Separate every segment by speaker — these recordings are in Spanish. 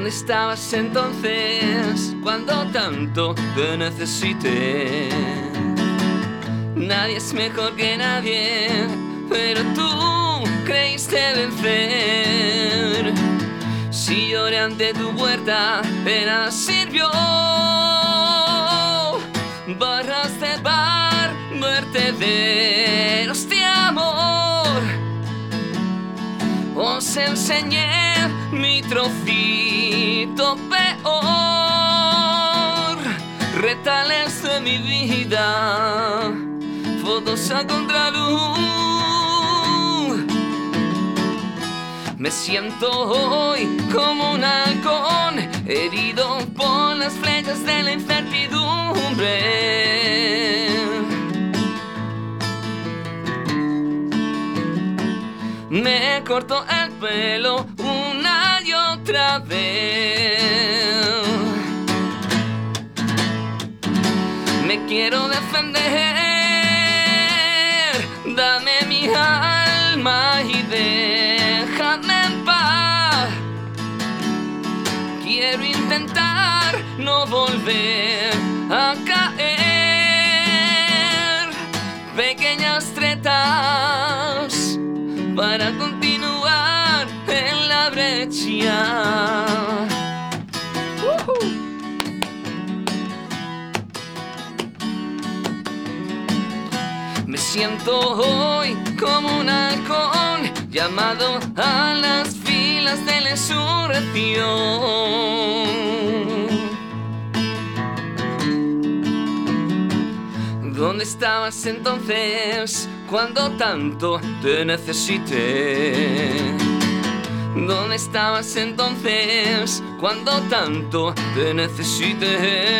Speaker 1: ¿Dónde estabas entonces cuando tanto te necesité? Nadie es mejor que nadie, pero tú creíste vencer. Si lloré ante tu puerta, de nada sirvió. Barras de bar, vertederos de amor. Os enseñé mi trocito peor. Retales de mi vida, fotos a contraluz. Me siento hoy como un halcón, herido por las flechas de la incertidumbre. Me corto el pelo una y Me quiero defender, dame mi alma y déjame en paz. Quiero intentar no volver a caer. Pequeñas tretas para brecha. Me siento hoy como un halcón llamado a las filas de la insurrección. ¿Dónde estabas entonces cuando tanto te necesité? ¿Dónde estabas entonces cuando tanto te necesité?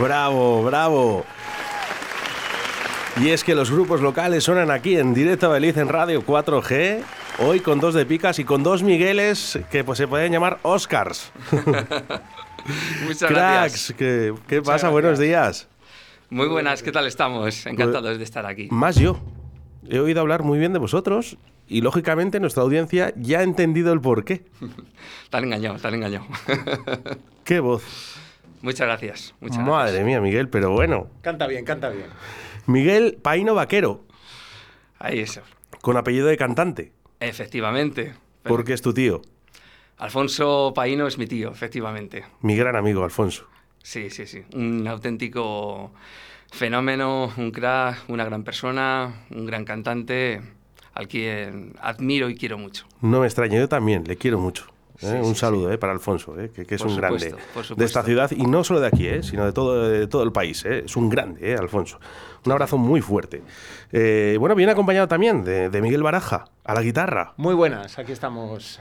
Speaker 2: Bravo, bravo. Y es que los grupos locales suenan aquí en directo a Beliz en Radio 4G. Hoy con dos de picas y con dos Migueles que pues, se pueden llamar Oscars.
Speaker 1: Muchas
Speaker 2: Cracks,
Speaker 1: gracias.
Speaker 2: ¿qué, qué pasa? Buenos días.
Speaker 1: Muy buenas, ¿qué tal estamos? Encantados de estar aquí.
Speaker 2: Más yo. He oído hablar muy bien de vosotros y lógicamente nuestra audiencia ya ha entendido el porqué.
Speaker 1: Te han engañado, te han engañado.
Speaker 2: ¡Qué voz!
Speaker 1: Muchas gracias. Muchas
Speaker 2: Madre
Speaker 1: gracias.
Speaker 2: mía, Miguel, pero bueno.
Speaker 3: Canta bien, canta bien.
Speaker 2: Miguel Paino Vaquero,
Speaker 1: Ahí eso.
Speaker 2: con apellido de cantante,
Speaker 1: Efectivamente.
Speaker 2: porque es tu tío.
Speaker 1: Alfonso Paino es mi tío, efectivamente.
Speaker 2: Mi gran amigo, Alfonso.
Speaker 1: Sí, sí, sí. Un auténtico fenómeno, un crack, una gran persona, un gran cantante al quien admiro y quiero mucho.
Speaker 2: No me extraña, yo también, le quiero mucho. ¿Eh?
Speaker 1: Sí,
Speaker 2: un
Speaker 1: sí,
Speaker 2: saludo ¿eh? para Alfonso, ¿eh? que, que es
Speaker 1: Por
Speaker 2: un
Speaker 1: supuesto,
Speaker 2: grande de esta ciudad y no solo de aquí, ¿eh? sino de todo, de todo el país. ¿eh? Es un grande, ¿eh? Alfonso. Un abrazo muy fuerte. Eh, bueno, viene acompañado también de, de Miguel Baraja, a la guitarra.
Speaker 3: Muy buenas, aquí estamos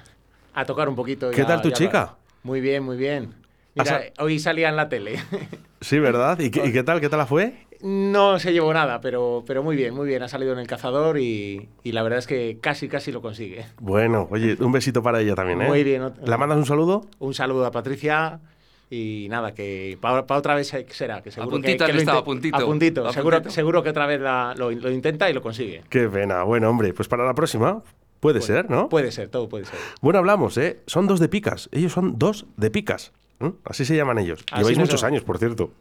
Speaker 3: a tocar un poquito.
Speaker 2: ¿Qué tal tu chica?
Speaker 3: Muy bien, muy bien.
Speaker 2: ¿Has
Speaker 3: Mira, hoy salía en la tele.
Speaker 2: Sí, ¿verdad? ¿Y, qué, y qué tal? ¿Qué tal la fue?
Speaker 3: No se llevó nada, pero, pero muy bien, muy bien. Ha salido en el cazador y, y la verdad es que casi, casi lo consigue.
Speaker 2: Bueno, oye, un besito para ella también, ¿eh?
Speaker 3: Muy bien.
Speaker 2: ¿La mandas un saludo?
Speaker 3: Un saludo a Patricia y nada, que para otra vez será. Que seguro
Speaker 1: puntito
Speaker 3: que,
Speaker 1: a puntito.
Speaker 3: A puntito.
Speaker 1: A
Speaker 3: seguro,
Speaker 1: puntito.
Speaker 3: seguro que otra vez la- lo, lo intenta y lo consigue.
Speaker 2: Qué pena. Bueno, hombre, pues para la próxima puede ser, ¿no?
Speaker 3: Puede ser, todo puede ser.
Speaker 2: Bueno, hablamos, ¿eh? Son dos de picas. Ellos son dos de picas. ¿eh? Así se llaman ellos.
Speaker 3: Así
Speaker 2: Lleváis muchos años, por cierto.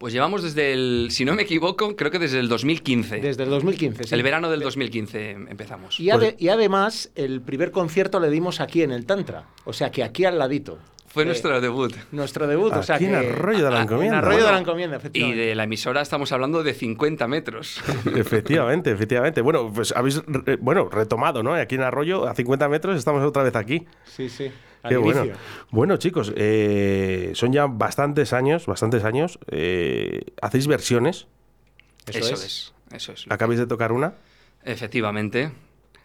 Speaker 1: Pues llevamos desde el, si no me equivoco, creo que desde el 2015.
Speaker 3: Desde el 2015. sí.
Speaker 1: El verano del 2015 empezamos.
Speaker 3: Y, ade-
Speaker 2: Pues-
Speaker 3: y además, el primer concierto le dimos aquí en el Tantra. O sea que aquí al ladito.
Speaker 1: Fue
Speaker 3: Eh,
Speaker 1: nuestro debut.
Speaker 3: Nuestro debut. o sea
Speaker 2: Aquí en Arroyo de la Encomienda.
Speaker 3: En Arroyo de la. Encomienda,
Speaker 1: Y
Speaker 3: efectivamente.
Speaker 1: de la emisora estamos hablando de 50 metros.
Speaker 2: efectivamente, efectivamente. Bueno, pues habéis re- bueno, retomado, ¿no? Aquí en Arroyo, a 50 metros, estamos otra vez aquí.
Speaker 3: Sí, sí.
Speaker 2: Qué bueno.
Speaker 3: inicio.
Speaker 2: Bueno, chicos, eh, son ya bastantes años, bastantes años. eh, ¿Hacéis versiones?
Speaker 3: Eso,
Speaker 1: Eso,
Speaker 3: es.
Speaker 1: es. Eso es.
Speaker 2: ¿Acabáis de tocar una?
Speaker 1: Efectivamente.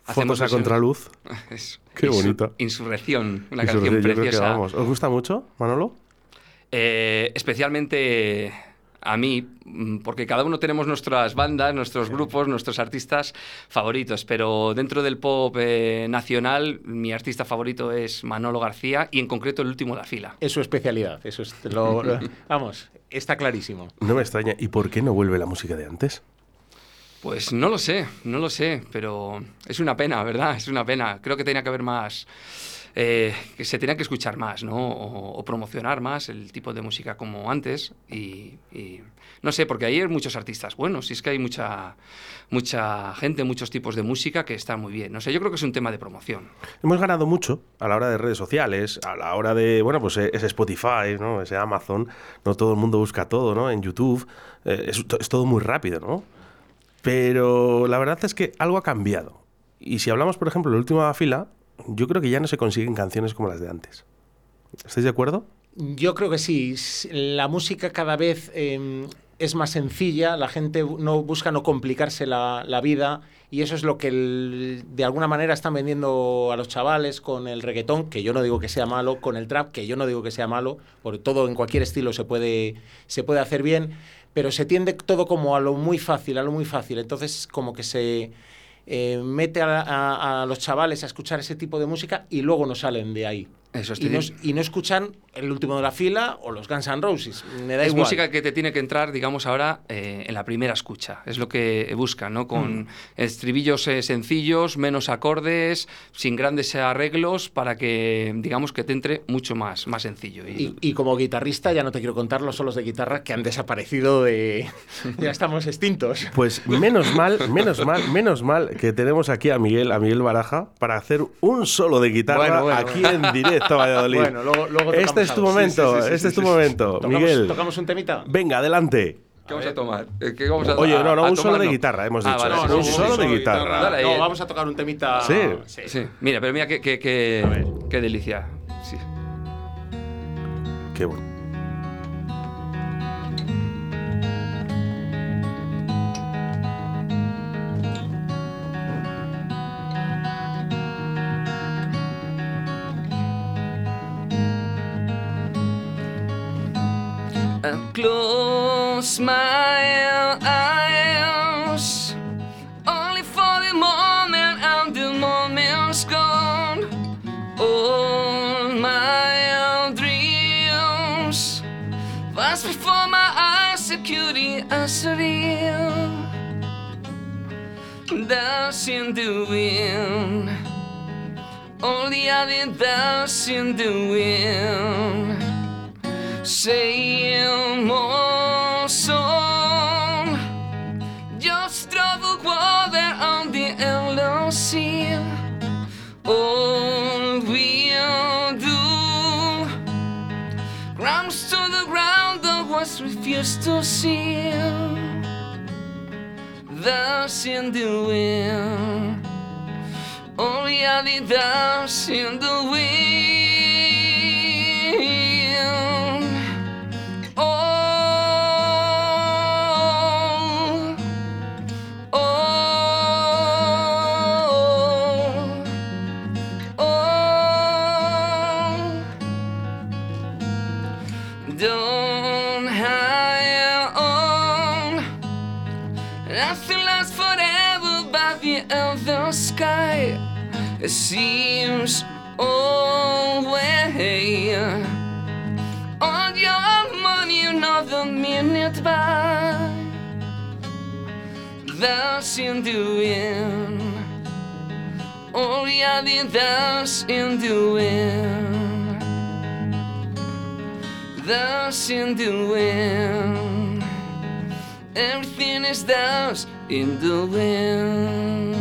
Speaker 2: Fotos a contraluz.
Speaker 1: Es-
Speaker 2: Qué
Speaker 1: Insu-
Speaker 2: bonito.
Speaker 1: Insurrección, una canción
Speaker 2: que
Speaker 1: preciosa.
Speaker 2: vamos. ¿Os gusta mucho, Manolo?
Speaker 1: Eh, especialmente a mí, mm, porque cada uno tenemos nuestras bandas, nuestros grupos, nuestros artistas favoritos, pero dentro del pop eh, nacional, mi artista favorito es Manolo García y en concreto el último de la fila.
Speaker 3: Es su especialidad, eso es lo, lo- vamos, está clarísimo.
Speaker 2: No me extraña. ¿Y por qué no vuelve la música de antes?
Speaker 1: Pues no lo sé, no lo sé, pero es una pena, ¿verdad? Es una pena. Creo que tenía que haber más, eh, que se tenía que escuchar más, ¿no? O, promocionar más el tipo de música como antes. Y, no sé, porque hay muchos artistas buenos, y es que hay mucha, mucha gente, muchos tipos de música que están muy bien. No sé, yo creo que es un tema de promoción.
Speaker 2: Hemos ganado mucho a la hora de redes sociales, a la hora de, bueno, pues eh, ese Spotify, ¿no? Ese Amazon, no todo el mundo busca todo, ¿no? En YouTube, eh, es todo muy rápido, ¿no? Pero la verdad es que algo ha cambiado. Y si hablamos, por ejemplo, de la última fila, yo creo que ya no se consiguen canciones como las de antes. ¿Estáis de acuerdo?
Speaker 3: Yo creo que sí. La música cada vez eh, es más sencilla, la gente no busca no complicarse la, vida y eso es lo que de alguna manera están vendiendo a los chavales con el reggaetón, que yo no digo que sea malo, con el trap, que yo no digo que sea malo, porque todo en cualquier estilo se puede, se puede hacer bien, pero se tiende todo como a lo muy fácil, a lo muy fácil. Entonces como que se eh, mete a, a- a los chavales a escuchar ese tipo de música y luego no salen de ahí.
Speaker 1: Eso
Speaker 3: Y no, y no escuchan el último de la fila o los Guns N' Roses. Me da
Speaker 1: es
Speaker 3: igual.
Speaker 1: música que te tiene que entrar, digamos, ahora eh, en la primera escucha. Es lo que buscan, ¿no? Con estribillos eh, sencillos, menos acordes, sin grandes arreglos, para que, digamos, que te entre mucho más, más sencillo.
Speaker 3: Y, y como guitarrista, ya no te quiero contar los solos de guitarra que han desaparecido de. ya estamos extintos.
Speaker 2: Pues menos mal, menos mal, menos mal que tenemos aquí a Miguel, a Miguel Baraja, para hacer un solo de guitarra
Speaker 3: Bueno, bueno,
Speaker 2: aquí
Speaker 3: bueno.
Speaker 2: en directo a Valladolid.
Speaker 3: Bueno, luego, luego
Speaker 2: este es tu
Speaker 3: algo.
Speaker 2: momento,
Speaker 3: Sí, sí, sí,
Speaker 2: este
Speaker 3: sí,
Speaker 2: es tu
Speaker 3: sí, sí.
Speaker 2: momento.
Speaker 3: ¿Tocamos,
Speaker 2: Miguel,
Speaker 3: ¿Tocamos un temita?
Speaker 2: venga, adelante.
Speaker 1: ¿Qué vamos a tomar? Eh, ¿Qué vamos a,
Speaker 2: Oye, no, no,
Speaker 1: a- a
Speaker 2: un solo de guitarra, hemos
Speaker 1: Ah,
Speaker 2: dicho.
Speaker 1: vale,
Speaker 2: No,
Speaker 1: sí,
Speaker 2: un
Speaker 1: sí,
Speaker 2: solo
Speaker 1: sí,
Speaker 2: de guitarra.
Speaker 1: Dale
Speaker 3: no, vamos a tocar un temita.
Speaker 2: Sí.
Speaker 1: Sí, mira, pero mira qué, qué, qué, qué delicia. Sí.
Speaker 2: Qué bueno.
Speaker 1: Close my eyes only for the moment, and the moment's gone. All my dreams pass before my eyes, security as real. Dust in the wind, the other dust in the wind more song. Just travel water on the endless sea. All we'll do grounds to the ground that was refused to see. Dust in the wind. Only the dust in the wind. Don't hide on. Nothing lasts forever by the other sky. It seems always on your money another minute by. That's in the wind. Oh yeah, the that's in the wind. That's in the wind. Everything is dust in the wind.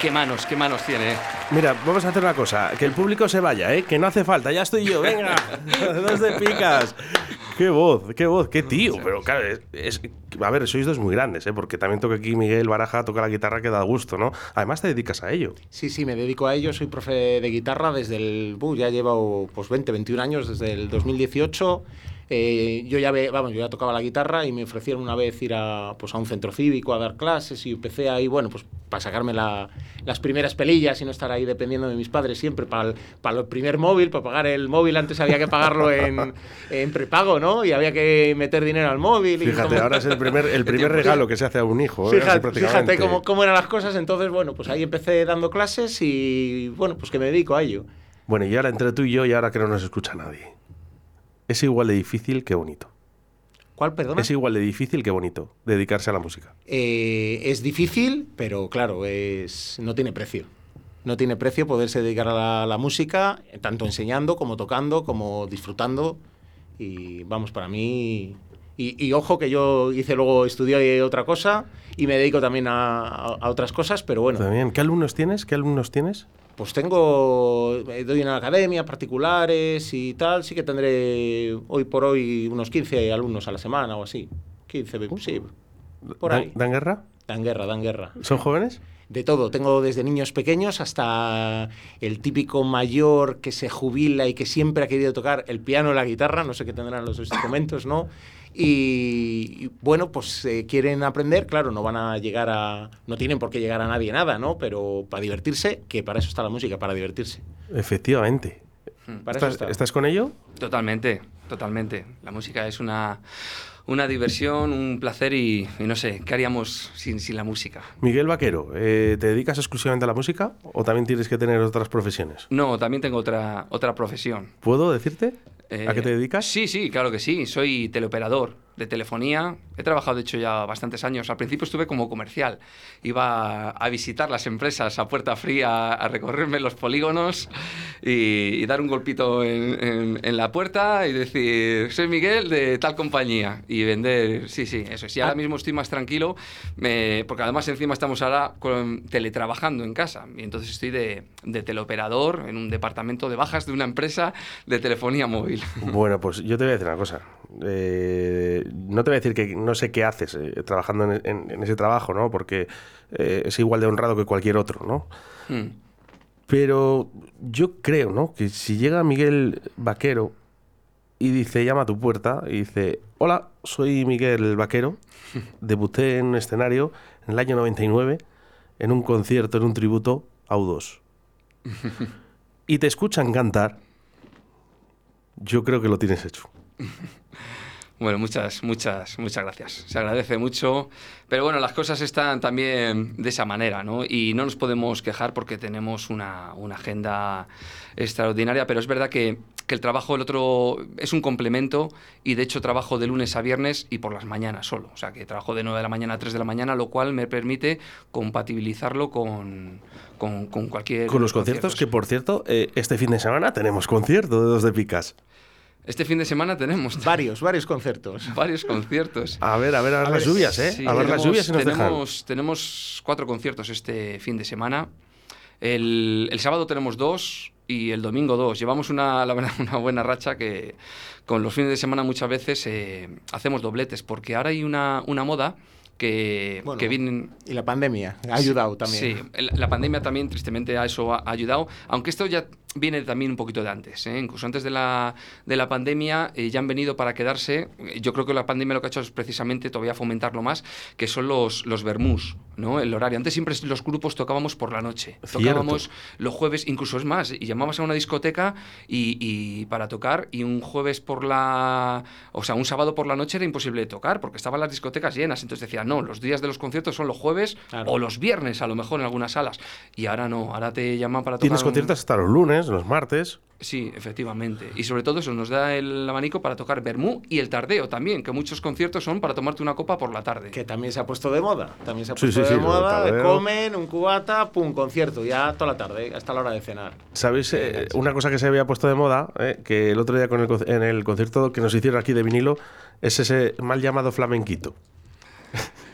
Speaker 1: Qué manos, qué manos tiene. eh.
Speaker 2: Mira, vamos a hacer una cosa, que el público se vaya, ¿eh? que no hace falta, ya estoy yo, venga, dos de picas. Qué voz, qué voz, qué tío, pero claro, es, es- a ver, sois dos muy grandes, ¿eh? porque también toca aquí Miguel Baraja, toca la guitarra que da gusto, ¿no? Además te dedicas a ello.
Speaker 3: Sí, sí, me dedico a ello. Soy profe de guitarra desde el. buh, ya llevo pues 20, 21 años, desde el 2018. Eh, yo ya ve, vamos, yo ya tocaba la guitarra y me ofrecieron una vez ir a, pues, a un centro cívico a dar clases y empecé ahí, bueno, pues para sacarme la, las primeras pelillas y no estar ahí dependiendo de mis padres siempre para el, para el primer móvil, para pagar el móvil antes había que pagarlo en, en prepago, ¿no? Y había que meter dinero al móvil.
Speaker 2: Fíjate,
Speaker 3: y
Speaker 2: ahora es el primer, el primer regalo que se hace a un hijo.
Speaker 3: ¿eh? Fíjate, fíjate cómo, cómo, eran las cosas, entonces, bueno, pues ahí empecé dando clases y, bueno, pues que me dedico a ello.
Speaker 2: Bueno, y ahora entre tú y yo, y ahora que no nos escucha nadie, es igual de difícil que bonito.
Speaker 3: ¿Cuál, perdona?
Speaker 2: Es igual de difícil que bonito dedicarse a la música.
Speaker 3: Eh, es difícil, pero claro, es, no tiene precio. No tiene precio poderse dedicar a la, la, música, tanto enseñando como tocando, como disfrutando. Y vamos, para mí... Y, y ojo que yo hice luego, estudié otra cosa y me dedico también a, a, a otras cosas, pero bueno.
Speaker 2: También. ¿Qué alumnos tienes? ¿Qué alumnos tienes?
Speaker 3: Pues tengo, doy en academia, particulares y tal, sí que tendré hoy por hoy unos 15 alumnos a la semana o así. 15, sí, por ahí.
Speaker 2: ¿Dan guerra?
Speaker 3: Dan guerra, dan guerra.
Speaker 2: ¿Son jóvenes?
Speaker 3: De todo, tengo desde niños pequeños hasta el típico mayor que se jubila y que siempre ha querido tocar el piano o la guitarra, no sé qué tendrán los instrumentos, ¿no? Y, y, bueno, pues eh, quieren aprender, claro, no van a llegar a. No tienen por qué llegar a nadie nada, ¿no? Pero para divertirse, que para eso está la música, para divertirse.
Speaker 2: Efectivamente.
Speaker 3: Para
Speaker 2: ¿Estás,
Speaker 3: está.
Speaker 2: ¿Estás con ello?
Speaker 1: Totalmente, totalmente. La música es una, una diversión, un placer y, y, no sé, ¿qué haríamos sin, sin la música?
Speaker 2: Miguel Vaquero, eh, ¿te dedicas exclusivamente a la música o también tienes que tener otras profesiones?
Speaker 1: No, también tengo otra, otra profesión.
Speaker 2: ¿Puedo decirte?
Speaker 1: Eh,
Speaker 2: ¿A qué te dedicas?
Speaker 1: Sí, sí, claro que sí. Soy teleoperador de telefonía. He trabajado, de hecho, ya bastantes años. Al principio estuve como comercial. Iba a visitar las empresas a puerta fría, a recorrerme los polígonos y, y dar un golpito en, en, en, la puerta y decir, soy Miguel de tal compañía. Y vender, sí, sí, eso es. Y ahora mismo estoy más tranquilo, me, porque además encima estamos ahora con, teletrabajando en casa. Y entonces estoy de, de teleoperador en un departamento de bajas de una empresa de telefonía móvil.
Speaker 2: Bueno, pues yo te voy a decir una cosa. Eh, no te voy a decir que no sé qué haces eh, trabajando en, en, en, ese trabajo, ¿no? Porque eh, es igual de honrado que cualquier otro, ¿no? Hmm. Pero yo creo, ¿no? Que si llega Miguel Vaquero y dice, llama a tu puerta y dice, hola, soy Miguel Vaquero, debuté en un escenario en el año 99 en un concierto, en un tributo a U2. y te escuchan cantar, yo creo que lo tienes hecho.
Speaker 1: Bueno, muchas, muchas, muchas gracias. Se agradece mucho. Pero bueno, las cosas están también de esa manera, ¿no? Y no nos podemos quejar porque tenemos una, una agenda extraordinaria, pero es verdad que, que, el trabajo del otro es un complemento y de hecho trabajo de lunes a viernes y por las mañanas solo. O sea, que trabajo de 9 de la mañana a 3 de la mañana, lo cual me permite compatibilizarlo con, con, con cualquier...
Speaker 2: Con los conciertos, conciertos. que por cierto, eh, este fin de semana tenemos concierto de Dos de Picas.
Speaker 1: Este fin de semana tenemos
Speaker 3: varios, varios conciertos.
Speaker 1: Varios conciertos.
Speaker 2: A ver, a ver, a ver a las lluvias, ¿eh?
Speaker 1: Sí,
Speaker 2: a ver
Speaker 1: tenemos,
Speaker 2: las lluvias si nos
Speaker 1: tenemos,
Speaker 2: dejan.
Speaker 1: tenemos cuatro conciertos este fin de semana. El, el, sábado tenemos dos y el domingo dos. Llevamos una, la verdad, una buena racha que con los fines de semana muchas veces eh, hacemos dobletes, porque ahora hay una, una moda que,
Speaker 3: bueno,
Speaker 1: que, vienen...
Speaker 3: Y la pandemia ha ayudado también.
Speaker 1: Sí, la pandemia también tristemente a eso ha ayudado, aunque esto ya viene también un poquito de antes. ¿eh? Incluso antes de la, de la pandemia eh, ya han venido para quedarse. Yo creo que la pandemia lo que ha hecho es precisamente todavía fomentarlo más, que son los, los vermús, ¿no? el horario. Antes siempre los grupos tocábamos por la noche.
Speaker 2: Cierto.
Speaker 1: Tocábamos los jueves, incluso es más, y llamabas a una discoteca y, y, para tocar y un jueves por la... O sea, un sábado por la noche era imposible tocar porque estaban las discotecas llenas. Entonces decían, no, los días de los conciertos son los jueves claro. o los viernes, a lo mejor en algunas salas. Y ahora no, ahora te llaman para tocar.
Speaker 2: Tienes conciertos un... hasta los lunes, los martes.
Speaker 1: Sí, efectivamente. Y sobre todo eso nos da el abanico para tocar Bermú y el tardeo también, que muchos conciertos son para tomarte una copa por la tarde.
Speaker 3: Que también se ha puesto de moda. También se ha puesto
Speaker 2: sí, sí,
Speaker 3: de
Speaker 2: sí,
Speaker 3: moda. Comen un cubata, pum, concierto, ya toda la tarde, hasta la hora de cenar.
Speaker 2: ¿Sabéis? Eh, una cosa que se había puesto de moda, eh, que el otro día con el, en el concierto que nos hicieron aquí de vinilo, es ese mal llamado flamenquito.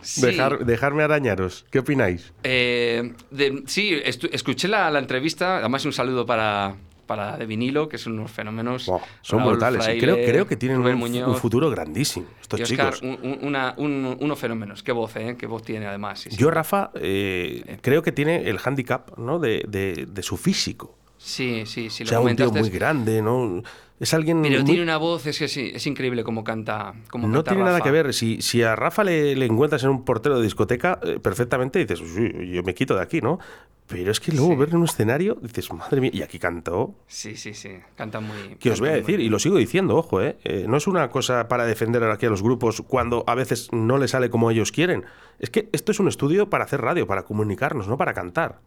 Speaker 2: Sí. Dejar, dejarme arañaros. ¿Qué opináis?
Speaker 1: Eh, de, sí, escuché la, la, entrevista. Además, un saludo para, para De Vinilo, que son unos fenómenos.
Speaker 2: Wow, son
Speaker 1: Raúl
Speaker 2: brutales.
Speaker 1: Fraile,
Speaker 2: y creo, creo que tienen un,
Speaker 1: Muñoz,
Speaker 2: un, futuro grandísimo. Estos
Speaker 1: y Oscar,
Speaker 2: chicos.
Speaker 1: Un, una, un, unos fenómenos. Qué voz, ¿eh? Qué voz tiene, además. Sí,
Speaker 2: Yo, Rafa, eh, creo que tiene el hándicap ¿no? de, de, de su físico.
Speaker 1: Sí, sí, sí.
Speaker 2: O un tío muy grande, ¿no? Es alguien
Speaker 1: Pero
Speaker 2: muy-
Speaker 1: tiene una voz, es que es increíble como canta.
Speaker 2: No
Speaker 1: canta
Speaker 2: tiene nada que ver. Si, si a Rafa le, le encuentras en un portero de discoteca, eh, perfectamente dices, "Uy, yo me quito de aquí, ¿no? Pero es que luego
Speaker 1: Sí.
Speaker 2: verlo en un escenario, dices, madre mía, y aquí cantó.
Speaker 1: Sí, sí, sí. Canta muy.
Speaker 2: Que os voy a
Speaker 1: muy
Speaker 2: decir, y lo sigo diciendo, ojo, ¿eh? Eh, no es una cosa para defender aquí a los grupos cuando a veces no les sale como ellos quieren. Es que esto es un estudio para hacer radio, para comunicarnos, no para cantar.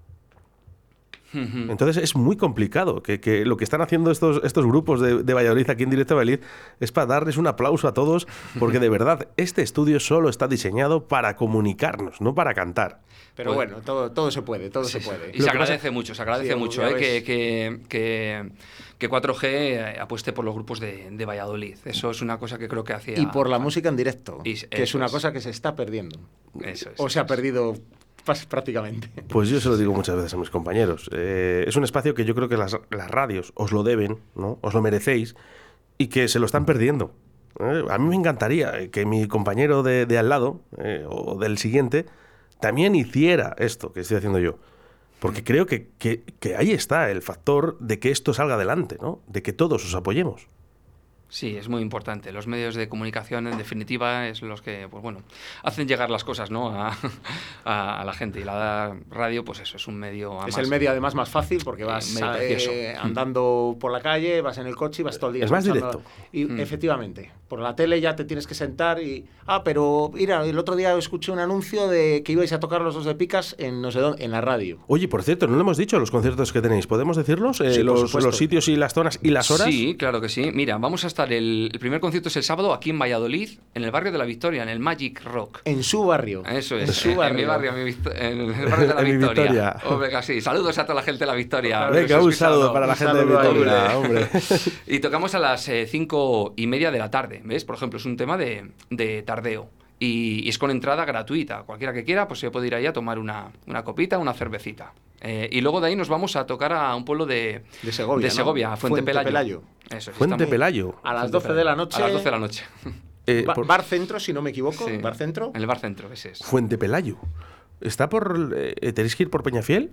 Speaker 2: Entonces es muy complicado que, que lo que están haciendo estos, estos grupos de, de Valladolid aquí en Directo Valladolid es para darles un aplauso a todos, porque de verdad este estudio solo está diseñado para comunicarnos, no para cantar.
Speaker 3: Pero
Speaker 1: Pues-
Speaker 3: bueno, todo, todo se puede, todo
Speaker 1: Sí,
Speaker 3: se puede.
Speaker 1: Y
Speaker 2: Lo
Speaker 1: se
Speaker 2: pasa-
Speaker 1: agradece mucho, se agradece
Speaker 3: Sí,
Speaker 1: mucho eh, que, que, que, que 4G eh, apueste por los grupos de, de Valladolid. Eso es una cosa que creo que hacía.
Speaker 3: Y por la música en directo,
Speaker 1: Y-
Speaker 3: que es una
Speaker 1: es.
Speaker 3: cosa que se está perdiendo.
Speaker 1: Eso es,
Speaker 3: o se ha perdido prácticamente.
Speaker 2: Pues yo se lo digo muchas veces a mis compañeros. Eh, es un espacio que yo creo que las, radios os lo deben, ¿no? Os lo merecéis y que se lo están perdiendo. ¿eh? A mí me encantaría que mi compañero de, de al lado eh, o del siguiente también hiciera esto que estoy haciendo yo. Porque creo que, que- que ahí está el factor de que esto salga adelante, ¿no? De que todos os apoyemos.
Speaker 1: Sí, es muy importante. Los medios de comunicación, en definitiva, es los que, pues bueno, hacen llegar las cosas, ¿no? A, a- a la gente. Y la radio, pues eso, es un medio.
Speaker 3: Es
Speaker 1: además-
Speaker 3: el medio además más fácil porque
Speaker 1: Eh,
Speaker 3: vas eh,
Speaker 1: precioso.
Speaker 3: andando por la calle, vas en el coche y vas todo el día.
Speaker 2: Es más directo.
Speaker 3: Y
Speaker 1: Mm.
Speaker 3: efectivamente, por la tele ya te tienes que sentar y... Ah, pero mira, el otro día escuché un anuncio de que ibais a tocar los dos de picas en no sé dónde, en la radio.
Speaker 2: Oye, por cierto, no lo hemos dicho los conciertos que tenéis. ¿Podemos decirlos? Eh,
Speaker 3: Sí,
Speaker 2: los, los sitios y las zonas y las horas.
Speaker 1: Sí, claro que sí. Mira, vamos a estar el, el primer concierto es el sábado aquí en Valladolid, en el barrio de la Victoria, en el Magic Rock.
Speaker 3: En su barrio.
Speaker 1: Eso
Speaker 3: En
Speaker 1: es,
Speaker 3: su
Speaker 1: en, en mi
Speaker 3: barrio.
Speaker 1: barrio, en, mi vict- en el barrio de la Victoria.
Speaker 2: Victoria.
Speaker 1: Hombre, casi. Saludos a toda la gente de la Victoria.
Speaker 2: Venga, un saludo para la
Speaker 3: Un
Speaker 2: gente de Vitoria, hombre.
Speaker 1: Y tocamos a las eh, cinco y media de la tarde, ¿ves? Por ejemplo, es un tema de, de tardeo. Y, y es con entrada gratuita. Cualquiera que quiera, pues se puede ir ahí a tomar una, una copita, una cervecita. Eh, y luego de ahí nos vamos a tocar a un pueblo de,
Speaker 3: De Segovia,
Speaker 1: de
Speaker 3: ¿no?
Speaker 1: Segovia, a Fuente,
Speaker 3: Fuente
Speaker 1: Pelayo.
Speaker 3: Pelayo.
Speaker 1: Eso es,
Speaker 2: Fuente Pelayo.
Speaker 3: A las
Speaker 1: Fuente
Speaker 3: 12 de la noche.
Speaker 1: A las 12 de la noche.
Speaker 2: Eh,
Speaker 3: Ba-
Speaker 2: por-
Speaker 3: Bar Centro, si no me equivoco.
Speaker 1: Sí.
Speaker 3: Bar Centro.
Speaker 1: En el bar centro, ese es.
Speaker 2: Fuente Pelayo. ¿Está por. eh, ¿Tenéis que ir por Peñafiel?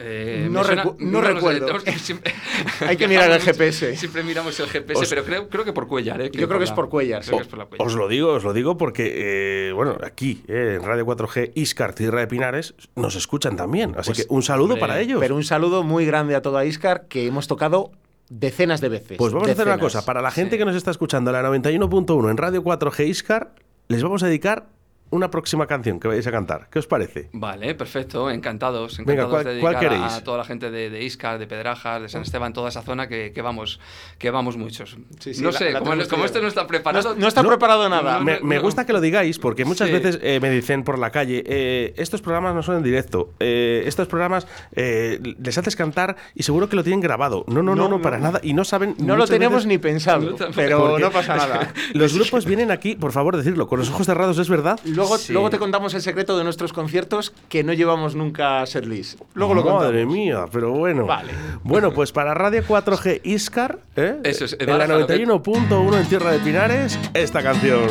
Speaker 1: Eh,
Speaker 3: No
Speaker 1: me suena-
Speaker 3: recu- no recuerdo.
Speaker 1: siempre-
Speaker 3: Hay que mirar el GPS.
Speaker 1: Siempre miramos el GPS,
Speaker 2: Os-
Speaker 1: pero creo, creo que por Cuellar. ¿eh?
Speaker 3: Yo creo que es por Cuéllar,
Speaker 1: creo que
Speaker 3: sí.
Speaker 1: es por la Cuéllar.
Speaker 2: Os lo digo, os lo digo porque, eh, bueno, aquí, eh, en Radio 4G, Iscar, Tierra de Pinares, nos escuchan también. Así
Speaker 3: Pues,
Speaker 2: que un saludo
Speaker 1: hombre,
Speaker 2: para ellos.
Speaker 3: Pero un saludo muy grande a toda Iscar que hemos tocado decenas de veces.
Speaker 2: Pues vamos a hacer una cosa. Para la gente
Speaker 1: Sí.
Speaker 2: que nos está escuchando, la 91.1 en Radio 4G Iscar, les vamos a dedicar una próxima canción que vais a cantar. ¿Qué os parece?
Speaker 1: Vale, perfecto, encantados.
Speaker 2: Venga,
Speaker 1: encantados
Speaker 2: ¿cuál-
Speaker 1: de dedicar
Speaker 2: queréis?
Speaker 1: a toda la gente de, de Iscar, de Pedrajas, de San Esteban, toda esa zona que, que vamos que vamos muchos.
Speaker 3: Sí, sí,
Speaker 1: no
Speaker 3: la-
Speaker 1: sé,
Speaker 3: la
Speaker 1: como, esto no está preparado.
Speaker 3: No, no está
Speaker 2: No,
Speaker 3: preparado nada.
Speaker 2: Me, me
Speaker 1: no.
Speaker 2: gusta que lo digáis porque muchas
Speaker 1: Sí.
Speaker 2: veces eh, me dicen por la calle, eh, estos programas no son en directo, eh, estos programas eh, les haces cantar y seguro que lo tienen grabado. No, no, no, no,
Speaker 3: No, no.
Speaker 2: para nada. Y no saben...
Speaker 3: No lo tenemos
Speaker 2: veces-
Speaker 3: ni pensado, pero no pasa nada.
Speaker 2: Los grupos vienen aquí, por favor, decirlo, con los ojos cerrados, ¿es verdad?
Speaker 3: Luego,
Speaker 1: Sí.
Speaker 3: luego te contamos el secreto de nuestros conciertos que no llevamos nunca a setlist. Luego lo contamos.
Speaker 2: Madre mía, pero bueno.
Speaker 3: Vale.
Speaker 2: Bueno, pues para Radio 4G Iscar, ¿eh?
Speaker 1: Eso es,
Speaker 2: en la
Speaker 1: barájalo, que-
Speaker 2: 91.1 en Tierra de Pinares, esta canción.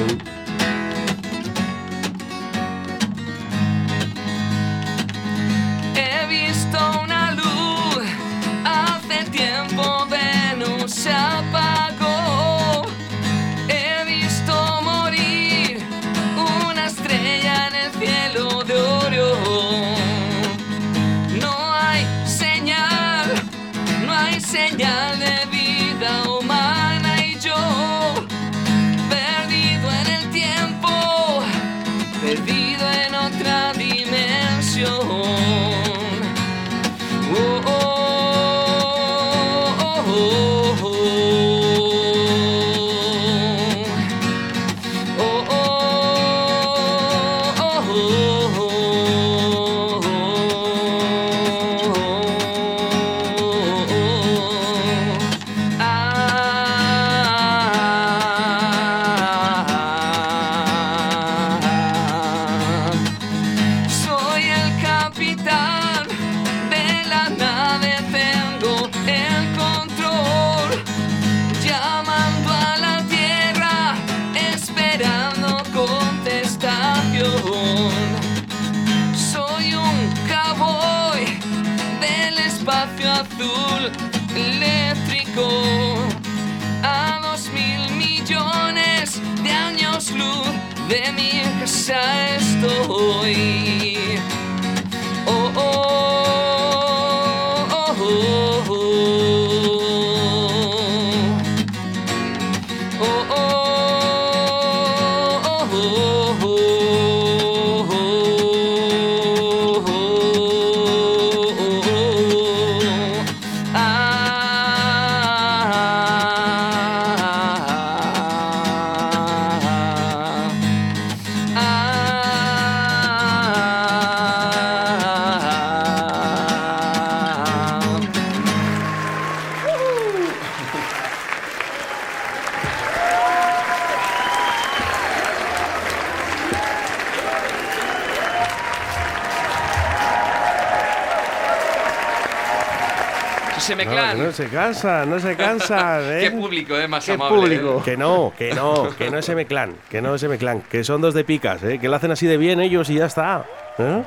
Speaker 4: Se me
Speaker 2: No,
Speaker 4: clan.
Speaker 2: se cansan, no se cansan, ¿eh?
Speaker 1: Qué público, eh, más
Speaker 3: Qué
Speaker 1: amable.
Speaker 3: público.
Speaker 1: eh.
Speaker 2: Que no, que no, que no es M-Clan, que no es M-Clan, que son dos de picas, ¿eh? que lo hacen así de bien ellos y ya está. ¿eh?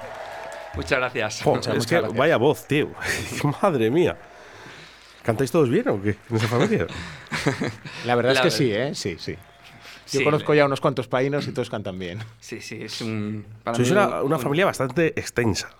Speaker 1: Muchas gracias.
Speaker 2: Jo,
Speaker 3: Muchas,
Speaker 2: es
Speaker 3: muchas
Speaker 2: que
Speaker 3: gracias.
Speaker 2: vaya voz, tío. Madre mía. ¿Cantáis todos bien o qué? ¿En esa familia?
Speaker 3: La verdad
Speaker 1: La
Speaker 3: es que
Speaker 1: verdad.
Speaker 3: sí, ¿eh? Sí, sí. Yo
Speaker 1: Sí,
Speaker 3: conozco ya unos cuantos paínos y todos cantan bien.
Speaker 1: Sí, sí, es un. para
Speaker 2: Sois
Speaker 1: mí
Speaker 2: una, una
Speaker 1: un-
Speaker 2: familia bastante extensa.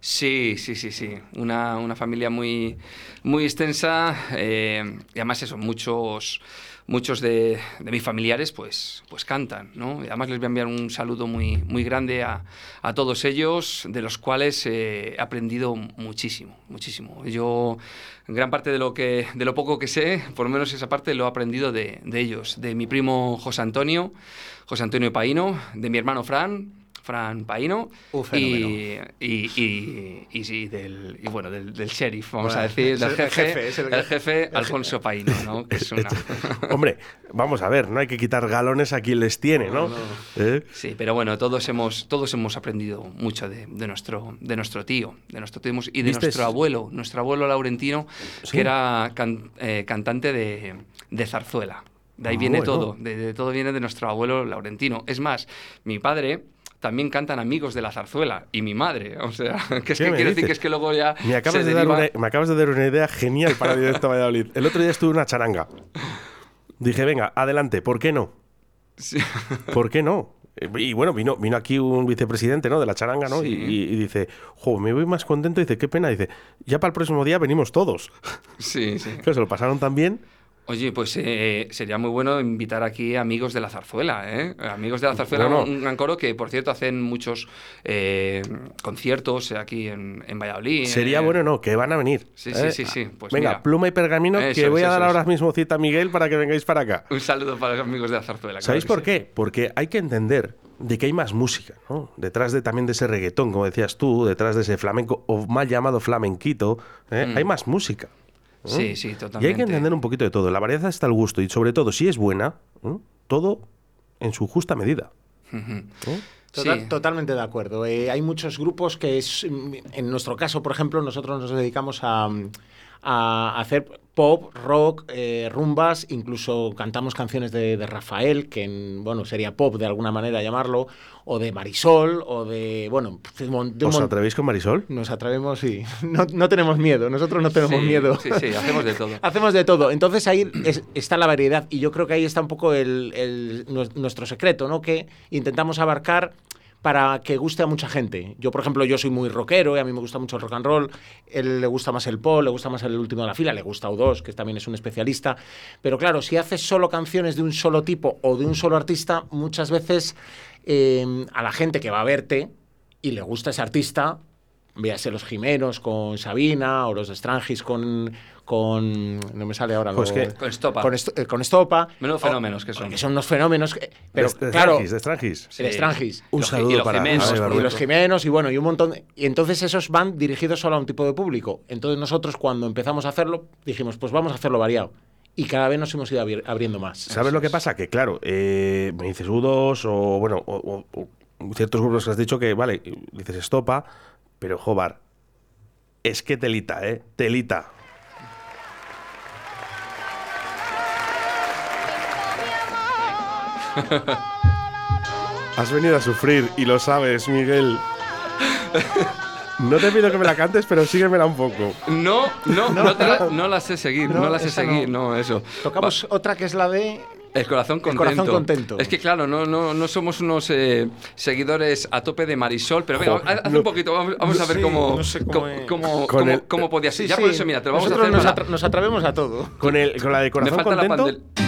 Speaker 1: Sí, sí, sí, sí. Una, una familia muy, muy extensa. eh, y además, eso, muchos, muchos de, de mis familiares pues, pues cantan, ¿no? Y además les voy a enviar un saludo muy, muy grande a, a todos ellos, de los cuales eh, he aprendido muchísimo, muchísimo. Yo, gran parte de lo, que, de lo poco que sé, por lo menos esa parte lo he aprendido de, de ellos. De mi primo José Antonio, José Antonio Paino, de mi hermano Fran, Fran Paino,
Speaker 3: Un
Speaker 1: y, y, y, y sí, del, y bueno, del, del sheriff, vamos
Speaker 3: Bueno,
Speaker 1: a decir, del
Speaker 3: el
Speaker 1: jefe,
Speaker 3: jefe, es el
Speaker 1: el
Speaker 3: jefe.
Speaker 1: jefe Alfonso Paino, ¿no? Que es una...
Speaker 2: Hombre, vamos a ver, no hay que quitar galones a quien les tiene, ¿no? ¿Eh?
Speaker 1: Sí, pero bueno, todos hemos, todos hemos aprendido mucho de, de nuestro, de nuestro tío, de nuestro tío y de
Speaker 2: ¿Vistes?
Speaker 1: nuestro abuelo, nuestro abuelo Laurentino,
Speaker 2: Sí.
Speaker 1: que era can- eh, cantante de, de zarzuela. De ahí
Speaker 2: Ah,
Speaker 1: viene
Speaker 2: bueno.
Speaker 1: todo, de, de todo viene de nuestro abuelo Laurentino. Es más, mi padre también cantan amigos de la zarzuela y mi madre, o sea, que es
Speaker 2: ¿Qué
Speaker 1: que quiero decir que es que luego ya
Speaker 2: Me acabas,
Speaker 1: se
Speaker 2: de dar
Speaker 1: deriva-
Speaker 2: una, me acabas de dar una idea genial para Directo Valladolid. El otro día estuve en una charanga. Dije, venga, adelante, ¿por qué no?
Speaker 1: Sí.
Speaker 2: ¿Por qué no? Y bueno, vino, vino aquí un vicepresidente ¿no? de la charanga, ¿no?
Speaker 1: Sí.
Speaker 2: Y, y- y dice, jo, me voy más contento. Dice, qué pena. Dice, ya para el próximo día venimos todos.
Speaker 1: Sí, sí.
Speaker 2: Claro, se lo pasaron tan bien.
Speaker 1: Oye, pues eh, sería muy bueno invitar aquí amigos de la zarzuela, ¿eh? Amigos de la zarzuela,
Speaker 2: Bueno.
Speaker 1: un gran coro que, por cierto, hacen muchos eh, conciertos aquí en, en Valladolid.
Speaker 2: Sería
Speaker 1: eh.
Speaker 2: bueno, ¿no? Que van a venir.
Speaker 1: Sí,
Speaker 2: ¿eh?
Speaker 1: sí, sí, sí. Pues
Speaker 2: venga,
Speaker 1: mira.
Speaker 2: pluma y pergamino,
Speaker 1: Eso
Speaker 2: que voy a dar ahora mismo cita a Miguel para que vengáis para acá.
Speaker 1: Un saludo para los amigos de la zarzuela.
Speaker 2: ¿Sabéis por
Speaker 1: sí.
Speaker 2: qué? Porque hay que entender de que hay más música, ¿no? Detrás de también de ese reggaetón, como decías tú, detrás de ese flamenco o mal llamado flamenquito, ¿eh?
Speaker 1: Mm.
Speaker 2: hay más música. ¿Eh?
Speaker 1: Sí, sí,
Speaker 2: Y
Speaker 1: totalmente.
Speaker 2: hay que entender un poquito de todo. La variedad está al gusto y sobre todo, si es buena, ¿eh? todo en su justa medida. ¿eh?
Speaker 3: Total-
Speaker 1: Sí.
Speaker 3: Totalmente de acuerdo. Eh, hay muchos grupos que, es, mm, en nuestro caso, por ejemplo, nosotros nos dedicamos a, mm, a hacer pop, rock, eh, rumbas, incluso cantamos canciones de, de Rafael, que en- bueno, sería pop de alguna manera llamarlo, o de Marisol, o de, bueno, de un mon- de un
Speaker 2: ¿Os atrevéis con Marisol?
Speaker 3: nos atrevemos y no, no tenemos miedo, nosotros no tenemos
Speaker 1: Sí,
Speaker 3: miedo.
Speaker 1: Sí, sí, hacemos de todo.
Speaker 3: Hacemos de todo. Entonces ahí es- está la variedad y yo creo que ahí está un poco el, el- nues- nuestro secreto, ¿no? Que intentamos abarcar para que guste a mucha gente. Yo, por ejemplo, yo soy muy rockero y a mí me gusta mucho el rock and roll. Él le gusta más el pop, le gusta más el último de la fila, le gusta U2, que también es un especialista. Pero claro, si haces solo canciones de un solo tipo o de un solo artista, muchas veces eh, a la gente que va a verte y le gusta ese artista, véase los Jimenos con Sabina o los de Strangis con, con no me sale ahora
Speaker 2: Pues
Speaker 3: lo-
Speaker 2: que-
Speaker 1: Con Estopa.
Speaker 3: con, eh, con Estopa
Speaker 1: Menudos
Speaker 3: O-
Speaker 1: fenómenos que son.
Speaker 3: que son unos fenómenos que- pero
Speaker 2: de, de
Speaker 3: claro
Speaker 2: Strangis, de Strangis.
Speaker 1: Sí.
Speaker 3: el Strangis
Speaker 2: Un
Speaker 1: Los- y
Speaker 2: saludo
Speaker 1: los
Speaker 2: para
Speaker 1: Jimenos,
Speaker 3: y los Jimenos y bueno y un montón de- y entonces esos van dirigidos solo a un tipo de público entonces nosotros cuando empezamos a hacerlo dijimos pues vamos a hacerlo variado y cada vez nos hemos ido abri- abriendo más
Speaker 2: ¿Sabes lo que pasa? Que claro, eh, me dices U2 o bueno, o, o- o ciertos grupos que has dicho que, vale, dices estopa, pero jobar, es que telita, ¿eh? Telita. Has venido a sufrir y lo sabes, Miguel. No te pido que me la cantes, pero síguemela un poco.
Speaker 1: No, no, no, te la, no la sé seguir, no,
Speaker 3: No,
Speaker 1: la sé seguir, no, eso.
Speaker 3: tocamos otra que es la de
Speaker 1: El corazón contento.
Speaker 3: corazón contento.
Speaker 1: Es que claro, no, no, no somos unos eh, seguidores a tope de Marisol, pero venga,
Speaker 2: Jo,
Speaker 1: haz haz
Speaker 2: no-
Speaker 1: un poquito, vamos, vamos a ver
Speaker 3: Sí,
Speaker 1: cómo,
Speaker 3: no sé cómo
Speaker 1: cómo, cómo-
Speaker 2: el-
Speaker 1: cómo podía ser.
Speaker 3: Sí,
Speaker 1: ya
Speaker 3: sí.
Speaker 1: por eso, mira, te lo vamos a
Speaker 3: Nosotros
Speaker 1: hacer
Speaker 3: nos, atra- nos atrevemos a todo.
Speaker 2: Con, el, con la de
Speaker 1: Me
Speaker 2: corazón
Speaker 1: falta la
Speaker 2: contento.
Speaker 1: pandel-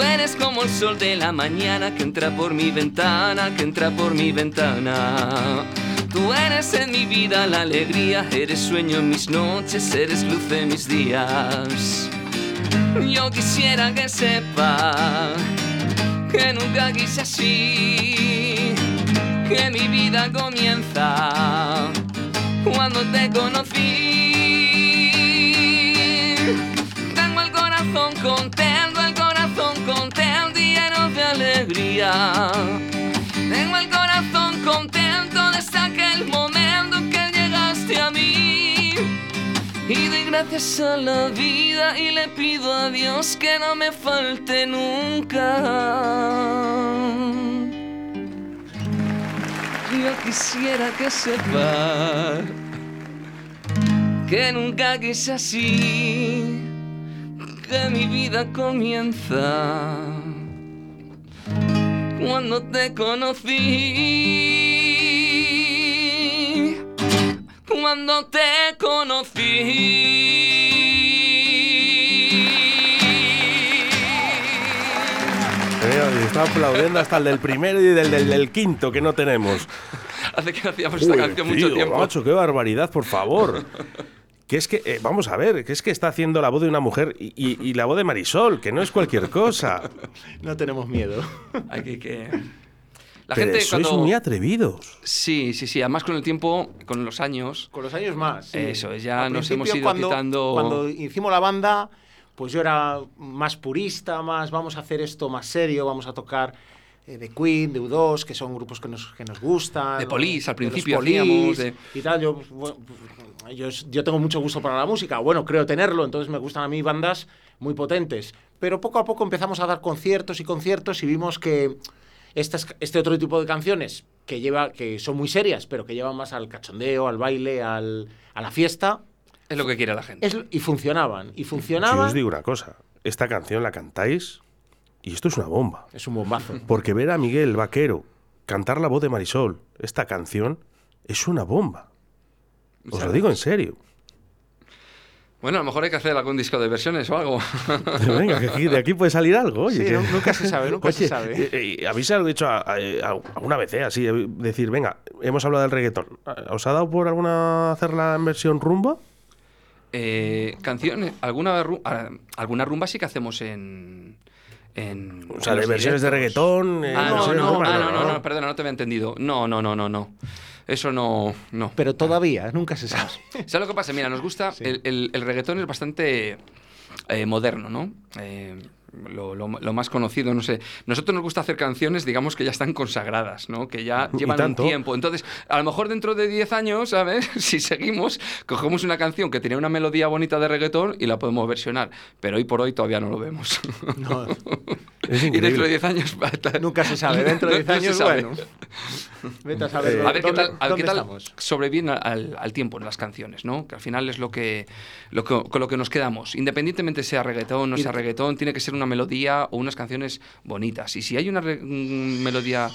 Speaker 4: Tú eres como el sol de la mañana que entra por mi ventana, que entra por mi ventana. Tú eres en mi vida la alegría, eres sueño en mis noches, eres luz en mis días. Yo quisiera que sepa que nunca quise así, que mi vida comienza cuando te conocí. Gracias a la vida y le pido a Dios que no me falte nunca. Yo quisiera que sepa que nunca quise así, que mi vida comienza cuando te conocí, cuando te conocí.
Speaker 2: Está aplaudiendo hasta el del primero y del, del, del quinto que no tenemos.
Speaker 1: Hace que no hacíamos esta
Speaker 2: Uy,
Speaker 1: canción
Speaker 2: tío,
Speaker 1: mucho tiempo.
Speaker 2: macho, qué barbaridad, por favor. Que es que, eh, vamos a ver, que es que está haciendo la voz de una mujer y, y- y la voz de Marisol, que no es cualquier cosa.
Speaker 3: No tenemos miedo.
Speaker 1: Hay que, que- La
Speaker 2: Pero
Speaker 1: gente
Speaker 2: sois
Speaker 1: cuando...
Speaker 2: muy atrevidos.
Speaker 1: Sí, sí, sí. Además con el tiempo, con los años,
Speaker 3: Con los años más. sí.
Speaker 1: Eso es, ya
Speaker 3: Al
Speaker 1: nos hemos ido
Speaker 3: cuando,
Speaker 1: quitando-
Speaker 3: Cuando hicimos la banda, pues yo era más purista, más vamos a hacer esto más serio, vamos a tocar eh, de Queen, de U2, que son grupos que nos, que nos gustan.
Speaker 1: De. Police, al principio
Speaker 3: Police
Speaker 1: hacíamos, de-
Speaker 3: Y tal, yo, pues, bueno, yo, yo tengo mucho gusto para la música, bueno, creo tenerlo, entonces me gustan a mí bandas muy potentes. Pero poco a poco empezamos a dar conciertos y conciertos y vimos que estas, este otro tipo de canciones que, lleva, que son muy serias, pero que llevan más al cachondeo, al baile, al, a la fiesta,
Speaker 1: es lo que quiere la gente.
Speaker 3: es- y funcionaban. Y funcionaban.
Speaker 2: os digo una cosa, esta canción la cantáis y esto es una bomba.
Speaker 3: Es un bombazo.
Speaker 2: Porque ver a Miguel Vaquero cantar la voz de Marisol, esta canción, es una bomba. Os lo digo en serio.
Speaker 1: Bueno, a lo mejor hay que hacer algún disco de versiones o algo.
Speaker 2: Venga, que aquí- de aquí puede salir algo. Oye,
Speaker 3: Sí,
Speaker 2: que-
Speaker 3: nunca se sabe, nunca se sabe.
Speaker 2: eh, eh, ¿Habéis dicho a- a- a- alguna vez, eh, así, decir, venga, hemos hablado del reggaetón. ¿Os ha dado por alguna hacerla en versión rumba?
Speaker 1: Eh, canciones, alguna, ru- ah, alguna rumba sí que hacemos en. en
Speaker 2: O sea,
Speaker 1: en
Speaker 2: de versiones de reggaetón. eh,
Speaker 1: Ah, no, no,
Speaker 2: rumba,
Speaker 1: ah, no, no, no, perdona, no te había entendido. No, no, no, no, no. Eso no, no.
Speaker 3: Pero todavía, nunca se sabe.
Speaker 1: ¿Sabes lo que pasa? Mira, nos gusta. El, el- el reggaetón es bastante eh, moderno, ¿no? Eh, lo, lo- lo más conocido, no sé. Nosotros nos gusta hacer canciones, digamos, que ya están consagradas, ¿no? Que ya llevan un tiempo. Entonces, a lo mejor dentro de 10 años, ¿sabes? Si seguimos, cogemos una canción que tenía una melodía bonita de reggaetón y la podemos versionar. Pero hoy por hoy todavía no lo vemos.
Speaker 3: No,
Speaker 2: Es
Speaker 1: y dentro de 10 años...
Speaker 3: nunca se sabe. Dentro de 10
Speaker 1: No-
Speaker 3: años,
Speaker 1: sabe.
Speaker 3: bueno. Vete a saber.
Speaker 2: Eh,
Speaker 1: A ver qué tal, a ver qué tal sobreviven al, al tiempo en las canciones, ¿no? Que al final es lo que, lo que- con lo que nos quedamos. Independientemente sea reggaetón o no sea reggaetón, tiene que ser una melodía o unas canciones bonitas. Y si hay una mm, melodía...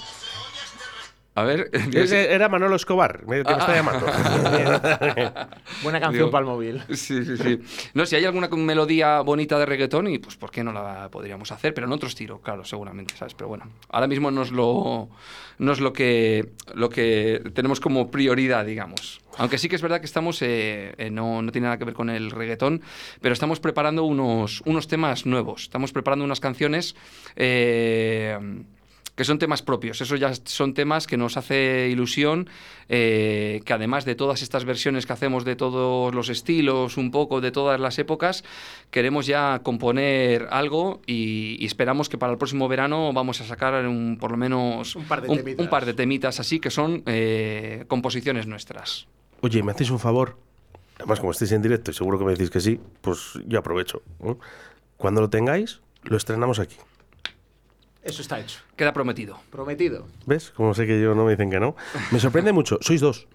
Speaker 1: A ver...
Speaker 2: Era Manolo Escobar, que me está
Speaker 1: Ah.
Speaker 2: llamando.
Speaker 3: Buena canción
Speaker 1: Digo-
Speaker 3: para el móvil.
Speaker 1: Sí, sí, sí. No, si hay alguna con melodía bonita de reggaetón, y pues ¿por qué no la podríamos hacer? Pero en otro estilo, claro, seguramente, ¿sabes? Pero bueno, ahora mismo no es lo, no es lo que, lo que tenemos como prioridad, digamos. Aunque sí que es verdad que estamos, eh, eh, no, no tiene nada que ver con el reggaetón, pero estamos preparando unos, unos temas nuevos. Estamos preparando unas canciones eh, que son temas propios. Esos ya son temas que nos hace ilusión, eh, que además de todas estas versiones que hacemos de todos los estilos, un poco de todas las épocas, queremos ya componer algo y, esperamos que para el próximo verano vamos a sacar un, por lo menos
Speaker 3: un par de, temitas.
Speaker 1: Un par de temitas así que son eh, composiciones nuestras.
Speaker 2: Oye, ¿me hacéis un favor? Además, como estáis en directo y seguro que me decís que sí, pues yo aprovecho. Cuando lo tengáis, lo estrenamos aquí.
Speaker 3: Eso está hecho.
Speaker 1: Queda prometido.
Speaker 3: Prometido.
Speaker 2: ¿Ves? Como sé que yo no me dicen que no. Me sorprende mucho. Sois dos.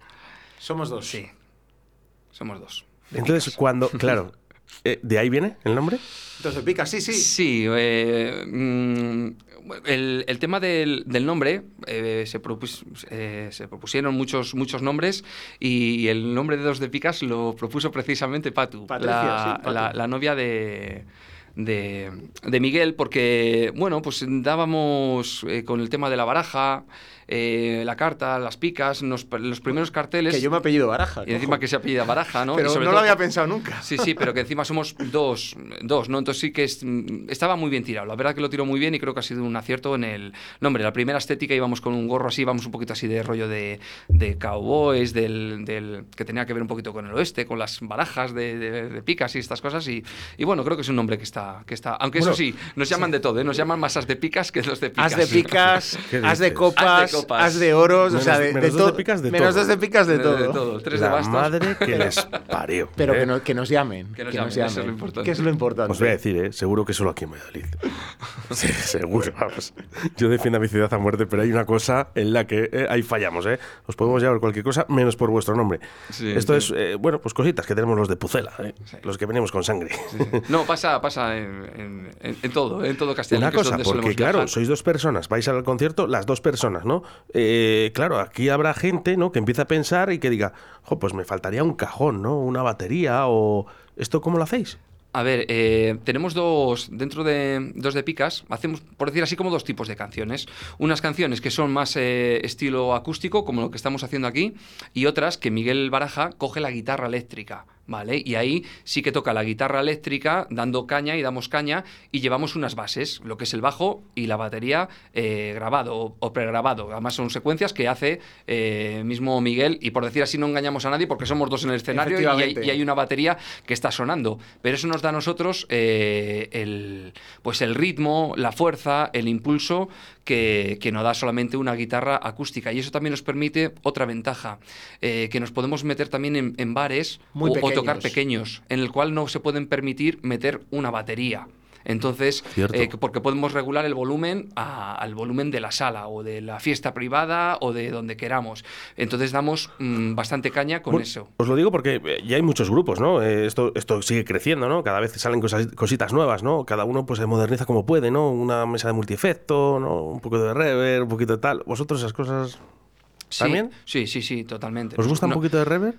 Speaker 3: Somos dos.
Speaker 1: Sí. Somos dos.
Speaker 2: Entonces, cuando. Claro. Eh, ¿De ahí viene el nombre?
Speaker 3: Dos de picas, sí, sí.
Speaker 1: Sí. Eh, mm, el, tema del, nombre, eh, se, se, propusieron muchos, muchos nombres y, el nombre de Dos de Picas lo propuso precisamente Patu, la, novia de, de, Miguel, porque, bueno, pues dábamos con el tema de la baraja, eh, la carta, las picas, los primeros carteles.
Speaker 3: Que yo me apellido Baraja.
Speaker 1: Y encima que se apellida Baraja, ¿no?
Speaker 3: Pero no lo había pensado nunca.
Speaker 1: Sí, sí, pero que encima somos dos, dos, ¿no? Entonces sí que estaba muy bien tirado. La verdad que lo tiró muy bien y creo que ha sido un acierto en el nombre. La primera estética íbamos con un gorro así, íbamos un poquito así de rollo de, de cowboys, del, del, que tenía que ver un poquito con el oeste, con las barajas de, picas y estas cosas. Y, y, bueno, creo que es un nombre que está. Que está aunque eso sí, nos llaman de todo, ¿eh? Nos llaman más as de picas que los de picas.
Speaker 3: As de picas, as de copas de oros, o sea, de,
Speaker 2: menos dos de picas de
Speaker 3: menos
Speaker 2: todo.
Speaker 3: dos de picas de, todo.
Speaker 1: De todo. Tres
Speaker 2: la
Speaker 1: de bastos.
Speaker 2: madre que les parió.
Speaker 3: Pero
Speaker 2: ¿eh?
Speaker 3: que, no, que, nos llamen.
Speaker 1: Que nos, llamen, Eso es lo importante.
Speaker 3: Que es lo importante.
Speaker 2: Os voy a decir, ¿eh? seguro que solo aquí en Valladolid. sí, seguro, vamos. Yo defiendo a mi ciudad a muerte, pero hay una cosa en la que eh, ahí fallamos, ¿eh? Os podemos llevar cualquier cosa, menos por vuestro nombre.
Speaker 1: Sí,
Speaker 2: Esto
Speaker 1: sí.
Speaker 2: es, eh, bueno, pues cositas que tenemos los de Pucela, ¿eh?
Speaker 1: Sí.
Speaker 2: los que venimos con sangre.
Speaker 1: No, pasa, pasa en, en, en, todo, en todo Castellón.
Speaker 2: Una
Speaker 1: que es
Speaker 2: cosa,
Speaker 1: donde
Speaker 2: porque claro,
Speaker 1: viajar.
Speaker 2: sois dos personas, vais al concierto las dos personas, ¿no? Eh, claro, aquí habrá gente, ¿no? Que empieza a pensar y que diga, pues me faltaría un cajón, ¿no? Una batería o... ¿Esto cómo lo hacéis?
Speaker 1: A ver, eh, tenemos dos, dentro de dos de picas, hacemos, por decir así, como dos tipos de canciones. Unas canciones que son más eh, estilo acústico, como lo que estamos haciendo aquí, y otras que Miguel Baraja coge la guitarra eléctrica, ¿vale? Y ahí sí que toca la guitarra eléctrica, dando caña y damos caña, y llevamos unas bases, lo que es el bajo y la batería eh, grabado o, o pregrabado. Además son secuencias que hace eh, mismo Miguel, y por decir así no engañamos a nadie porque somos dos en el escenario y hay,
Speaker 3: Efectivamente.
Speaker 1: y hay una batería que está sonando. Pero eso nos da a nosotros eh, el, pues el ritmo, la fuerza, el impulso que, que nos da solamente una guitarra acústica. Y eso también nos permite otra ventaja, eh, que nos podemos meter también en, en bares
Speaker 3: Muy
Speaker 1: o, o tocar
Speaker 3: pequeños,
Speaker 1: en el cual no se pueden permitir meter una batería. Entonces, eh, porque podemos regular el volumen a- al volumen de la sala o de la fiesta privada o de donde queramos. Entonces damos mm, bastante caña con
Speaker 2: Bueno,
Speaker 1: eso.
Speaker 2: Os lo digo porque eh, ya hay muchos grupos, ¿no? Eh, esto, esto sigue creciendo, ¿no? Cada vez salen cosas, cositas nuevas, ¿no? Cada uno pues se moderniza como puede, ¿no? Una mesa de multiefecto, ¿no? Un poco de reverb, un poquito de tal. ¿Vosotros esas cosas también?
Speaker 1: Sí, sí, sí, totalmente.
Speaker 2: os gusta un poquito de reverb?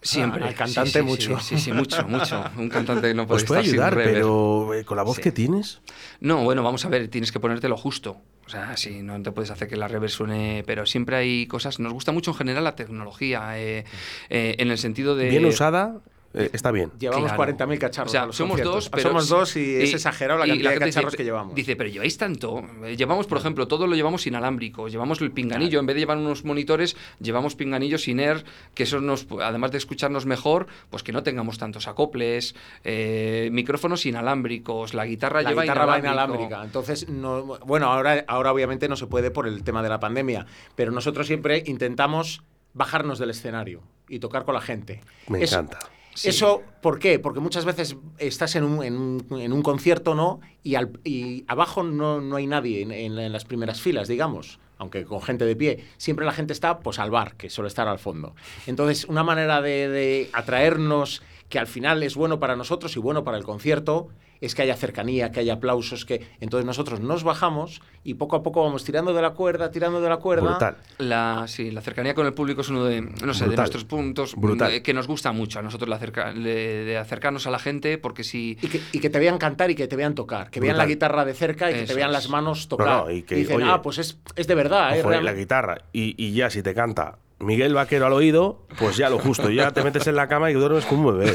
Speaker 1: Siempre.
Speaker 3: Al
Speaker 1: Sí,
Speaker 3: cantante
Speaker 1: sí, sí,
Speaker 3: mucho.
Speaker 1: Sí, sí, mucho, mucho. Un cantante no puede
Speaker 2: Os puede
Speaker 1: estar sin
Speaker 2: ayudar, pero eh, con la voz
Speaker 1: Sí.
Speaker 2: que tienes.
Speaker 1: No, bueno, vamos a ver, tienes que ponerte lo justo. O sea, sí, no te puedes hacer que la reverb suene, pero siempre hay cosas. Nos gusta mucho en general la tecnología, eh, eh, en el sentido de.
Speaker 2: Bien usada, eh, está bien.
Speaker 3: Llevamos
Speaker 1: Claro.
Speaker 3: 40.000 cacharros.
Speaker 1: O sea, somos
Speaker 3: conciertos.
Speaker 1: dos, pero
Speaker 3: Somos dos y, es exagerado la cantidad de
Speaker 1: dice,
Speaker 3: cacharros que llevamos.
Speaker 1: Dice, pero lleváis tanto. Eh, Llevamos, por ejemplo, todo lo llevamos inalámbrico. Llevamos el pinganillo. En vez de llevar unos monitores, llevamos pinganillos sin air, que eso nos, además de escucharnos mejor, pues que no tengamos tantos acoples, eh, micrófonos inalámbricos, la guitarra
Speaker 3: la
Speaker 1: lleva
Speaker 3: guitarra va inalámbrica. Entonces, no, bueno, ahora, ahora obviamente no se puede por el tema de la pandemia, pero nosotros siempre intentamos bajarnos del escenario y tocar con la gente.
Speaker 2: Me
Speaker 3: Eso-
Speaker 2: encanta.
Speaker 3: Eso, ¿por qué? Porque muchas veces estás en un, en un- en un concierto, ¿no? Y, al- y abajo no, no hay nadie en, en- en las primeras filas, digamos, aunque con gente de pie. Siempre la gente está, pues, al bar, que suele estar al fondo. Entonces, una manera de, de atraernos, que al final es bueno para nosotros y bueno para el concierto, es que haya cercanía, que haya aplausos, que entonces nosotros nos bajamos y poco a poco vamos tirando de la cuerda, tirando de la cuerda.
Speaker 2: Brutal.
Speaker 1: La, sí, la cercanía con el público es uno de, no sé, de
Speaker 2: Brutal.
Speaker 1: nuestros puntos
Speaker 2: Brutal.
Speaker 1: eh, que nos gusta mucho a nosotros, la cerca- de, de acercarnos a la gente, porque si...
Speaker 3: Y que, y que te vean cantar y que te vean tocar, que vean la guitarra de cerca y que te vean
Speaker 1: es.
Speaker 3: las manos tocar.
Speaker 2: No, no, y que,
Speaker 3: dicen,
Speaker 2: oye,
Speaker 3: ah, pues es, es de verdad, ¿eh?
Speaker 2: Ojo, eh, la guitarra. Y, y ya si te canta Miguel Vaquero al oído, pues ya lo justo. Ya te metes en la cama y duermes como un bebé.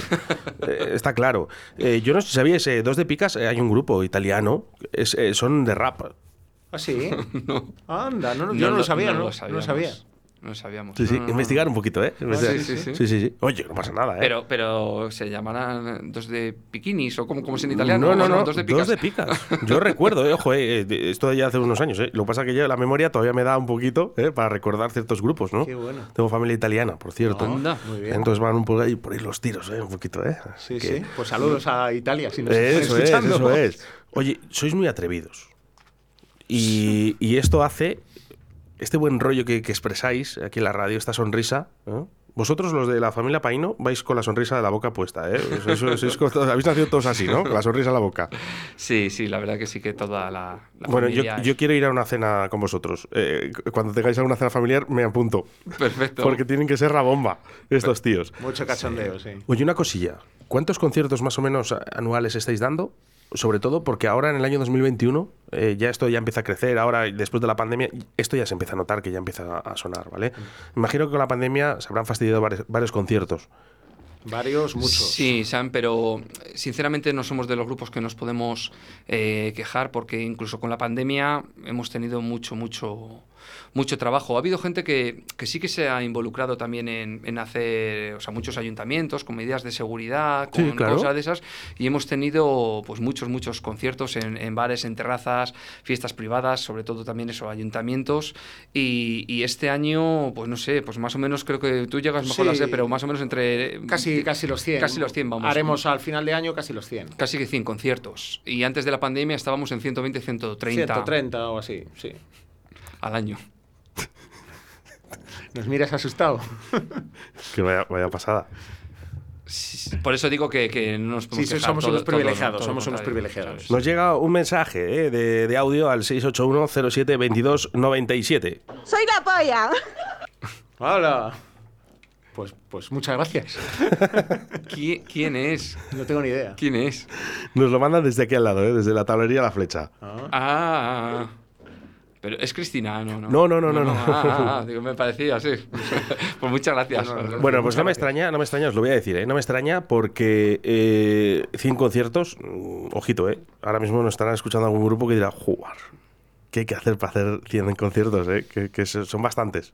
Speaker 2: Eh, está claro. Eh, yo no sé si sabíais, eh, Dos de Picas, eh, hay un grupo italiano, es, eh, son de rap.
Speaker 3: ¿Ah, sí?
Speaker 1: no.
Speaker 3: Anda, no, yo no, lo sabía, no,
Speaker 1: lo
Speaker 3: no sabía.
Speaker 1: No lo sabíamos.
Speaker 2: Sí, sí,
Speaker 1: No, no, no.
Speaker 2: investigar un poquito, ¿eh? Investigar.
Speaker 1: sí, sí, sí.
Speaker 2: sí, sí, sí. Oye, no pasa nada, ¿eh?
Speaker 1: Pero, pero se llamarán dos de bikinis o como, como es en italiano.
Speaker 2: No, no, no,
Speaker 1: dos de picas.
Speaker 2: picas. Yo recuerdo, eh, ojo, eh, eh, esto ya hace unos años, eh. Lo que pasa es que yo la memoria todavía me da un poquito, eh, para recordar ciertos grupos, ¿no?
Speaker 3: Qué bueno.
Speaker 2: Tengo familia italiana, por cierto.
Speaker 1: Anda.
Speaker 3: Muy bien.
Speaker 2: Entonces van un poco ahí por ahí los tiros, eh, un poquito, ¿eh?
Speaker 3: Sí,
Speaker 2: Que-
Speaker 3: sí. Pues saludos a Italia, si nos están
Speaker 2: Eso es,
Speaker 3: escuchando.
Speaker 2: eso es. Oye, sois muy atrevidos. Y, y esto hace este buen rollo que, que expresáis aquí en la radio, esta sonrisa. ¿no? Vosotros, los de la familia Paino, vais con la sonrisa de la boca puesta, ¿eh? Eso- eso- habéis nacido todos así, ¿no? Con la sonrisa en la boca.
Speaker 1: Sí, sí, la verdad que sí que toda la, la
Speaker 2: Bueno, yo,
Speaker 1: familia es-
Speaker 2: yo quiero ir a una cena con vosotros. Eh, cuando tengáis alguna cena familiar, me apunto.
Speaker 1: Perfecto.
Speaker 2: Porque tienen que ser la bomba, estos tíos.
Speaker 3: Mucho cachondeo, sí.
Speaker 2: Oye, una cosilla. ¿Cuántos conciertos más o menos a- anuales estáis dando? Sobre todo porque ahora en el año 2021 eh, ya esto ya empieza a crecer. Ahora, después de la pandemia, esto ya se empieza a notar que ya empieza a, a sonar, ¿vale? Imagino que con la pandemia se habrán fastidiado varios, varios conciertos.
Speaker 3: Varios, muchos.
Speaker 1: Sí, Sam, pero sinceramente no somos de los grupos que nos podemos eh, quejar porque incluso con la pandemia hemos tenido mucho, mucho, mucho trabajo. Ha habido gente que, que sí que se ha involucrado también en, en hacer, o sea, muchos ayuntamientos con medidas de seguridad,
Speaker 2: Sí,
Speaker 1: con
Speaker 2: claro.
Speaker 1: cosas de esas, y hemos tenido pues muchos, muchos conciertos en, en bares, en terrazas, fiestas privadas, sobre todo también eso, ayuntamientos, y, y este año, pues no sé, pues más o menos creo que tú llegas mejor a
Speaker 3: Sí.
Speaker 1: sé, pero más o menos entre...
Speaker 3: Casi, casi los 100.
Speaker 1: Casi los 100, vamos.
Speaker 3: Haremos al final de año casi los 100.
Speaker 1: Casi que 100 conciertos. Y antes de la pandemia estábamos en 120, 130
Speaker 3: 130 o así, sí.
Speaker 1: Al año.
Speaker 3: Nos miras asustado.
Speaker 2: Que vaya, vaya pasada.
Speaker 1: Por eso digo que, que no nos
Speaker 3: Sí,
Speaker 1: podemos
Speaker 3: sí,
Speaker 1: quejar,
Speaker 3: somos
Speaker 1: todo-
Speaker 3: unos
Speaker 1: todo-
Speaker 3: privilegiados,
Speaker 1: todo lo
Speaker 3: somos unos privilegiados.
Speaker 2: Nos llega un mensaje eh, de, de audio al 681-07-2297.
Speaker 5: Soy la polla.
Speaker 3: ¡Hola! Pues, pues muchas gracias.
Speaker 1: ¿Qui- ¿Quién es?
Speaker 3: No tengo ni idea.
Speaker 1: ¿Quién es?
Speaker 2: Nos lo mandan desde aquí al lado, eh, desde la tablería a la flecha.
Speaker 3: Ah.
Speaker 1: Ah, pero es Cristina, no, no.
Speaker 2: No, no, no, no, no.
Speaker 1: Ah, ah, ah, digo, me parecía, sí. pues muchas gracias.
Speaker 3: No, no, no.
Speaker 2: Bueno, pues no me
Speaker 3: gracias.
Speaker 2: extraña, no me extraña, os lo voy a decir, ¿eh? No me extraña porque eh, 100 conciertos, mm, ojito, ¿eh? Ahora mismo nos estarán escuchando algún grupo que dirá, jugar, ¿qué hay que hacer para hacer 100 conciertos, eh? Que, son bastantes.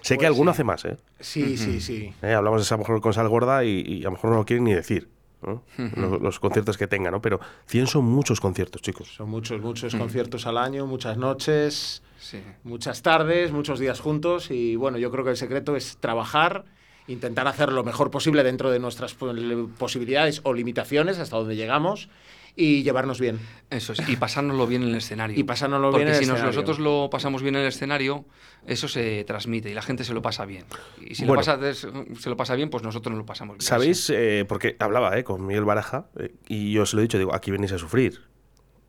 Speaker 2: Sé que
Speaker 3: Pues
Speaker 2: alguno
Speaker 3: sí.
Speaker 2: hace más, ¿eh?
Speaker 3: Sí, sí, sí.
Speaker 2: Eh, Hablamos de esa mujer con sal gorda y, y a lo mejor no lo quieren ni decir, ¿no? los, los conciertos que tenga, ¿no? Pero 100 son muchos conciertos, chicos.
Speaker 3: Son muchos, muchos conciertos al año, muchas noches,
Speaker 1: Sí.
Speaker 3: muchas tardes, muchos días juntos. Y bueno, yo creo que el secreto es trabajar, intentar hacer lo mejor posible dentro de nuestras po- posibilidades o limitaciones, hasta donde llegamos, y llevarnos bien.
Speaker 1: Eso es, y pasárnoslo bien en el escenario.
Speaker 3: Y pasárnoslo
Speaker 1: Porque
Speaker 3: bien en el
Speaker 1: si nos-
Speaker 3: escenario.
Speaker 1: nosotros lo pasamos bien en el escenario, eso se transmite y la gente se lo pasa bien. Y si
Speaker 2: Bueno.
Speaker 1: lo pasa, se lo pasa bien, pues nosotros nos lo pasamos bien.
Speaker 2: ¿Sabéis? Eh, porque hablaba eh, con Miguel Baraja eh, y yo se lo he dicho, digo, aquí venís a sufrir.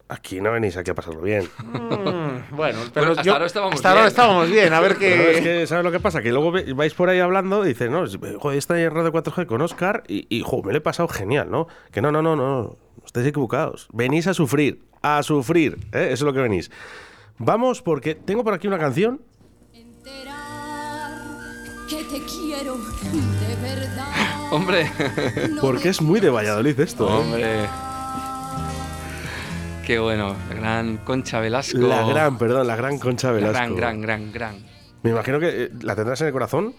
Speaker 2: Aquí no venís aquí a pasarlo bien.
Speaker 3: Mm, bueno, pero
Speaker 1: hasta
Speaker 3: yo-
Speaker 1: ahora estábamos
Speaker 3: hasta ahora
Speaker 1: bien.
Speaker 3: estábamos bien. A ver
Speaker 2: Pero es
Speaker 3: qué.
Speaker 2: que, ¿sabes lo que pasa? Que luego vais por ahí hablando y dices, no, joder, está en Radio 4G con Oscar y, y jo, me lo he pasado genial, ¿no? Que no, no, no, no, estáis equivocados. Venís a sufrir, a sufrir, ¿eh? Eso es lo que venís. Vamos, porque tengo por aquí una canción.
Speaker 6: enterar que te quiero de verdad.
Speaker 1: Hombre,
Speaker 2: Porque es muy de Valladolid esto, ¿eh?
Speaker 1: hombre. Qué bueno, la gran Concha Velasco.
Speaker 2: La gran, perdón, la gran Concha
Speaker 1: La
Speaker 2: Velasco.
Speaker 1: gran, gran, gran, gran.
Speaker 2: Me imagino que eh, la tendrás en el corazón.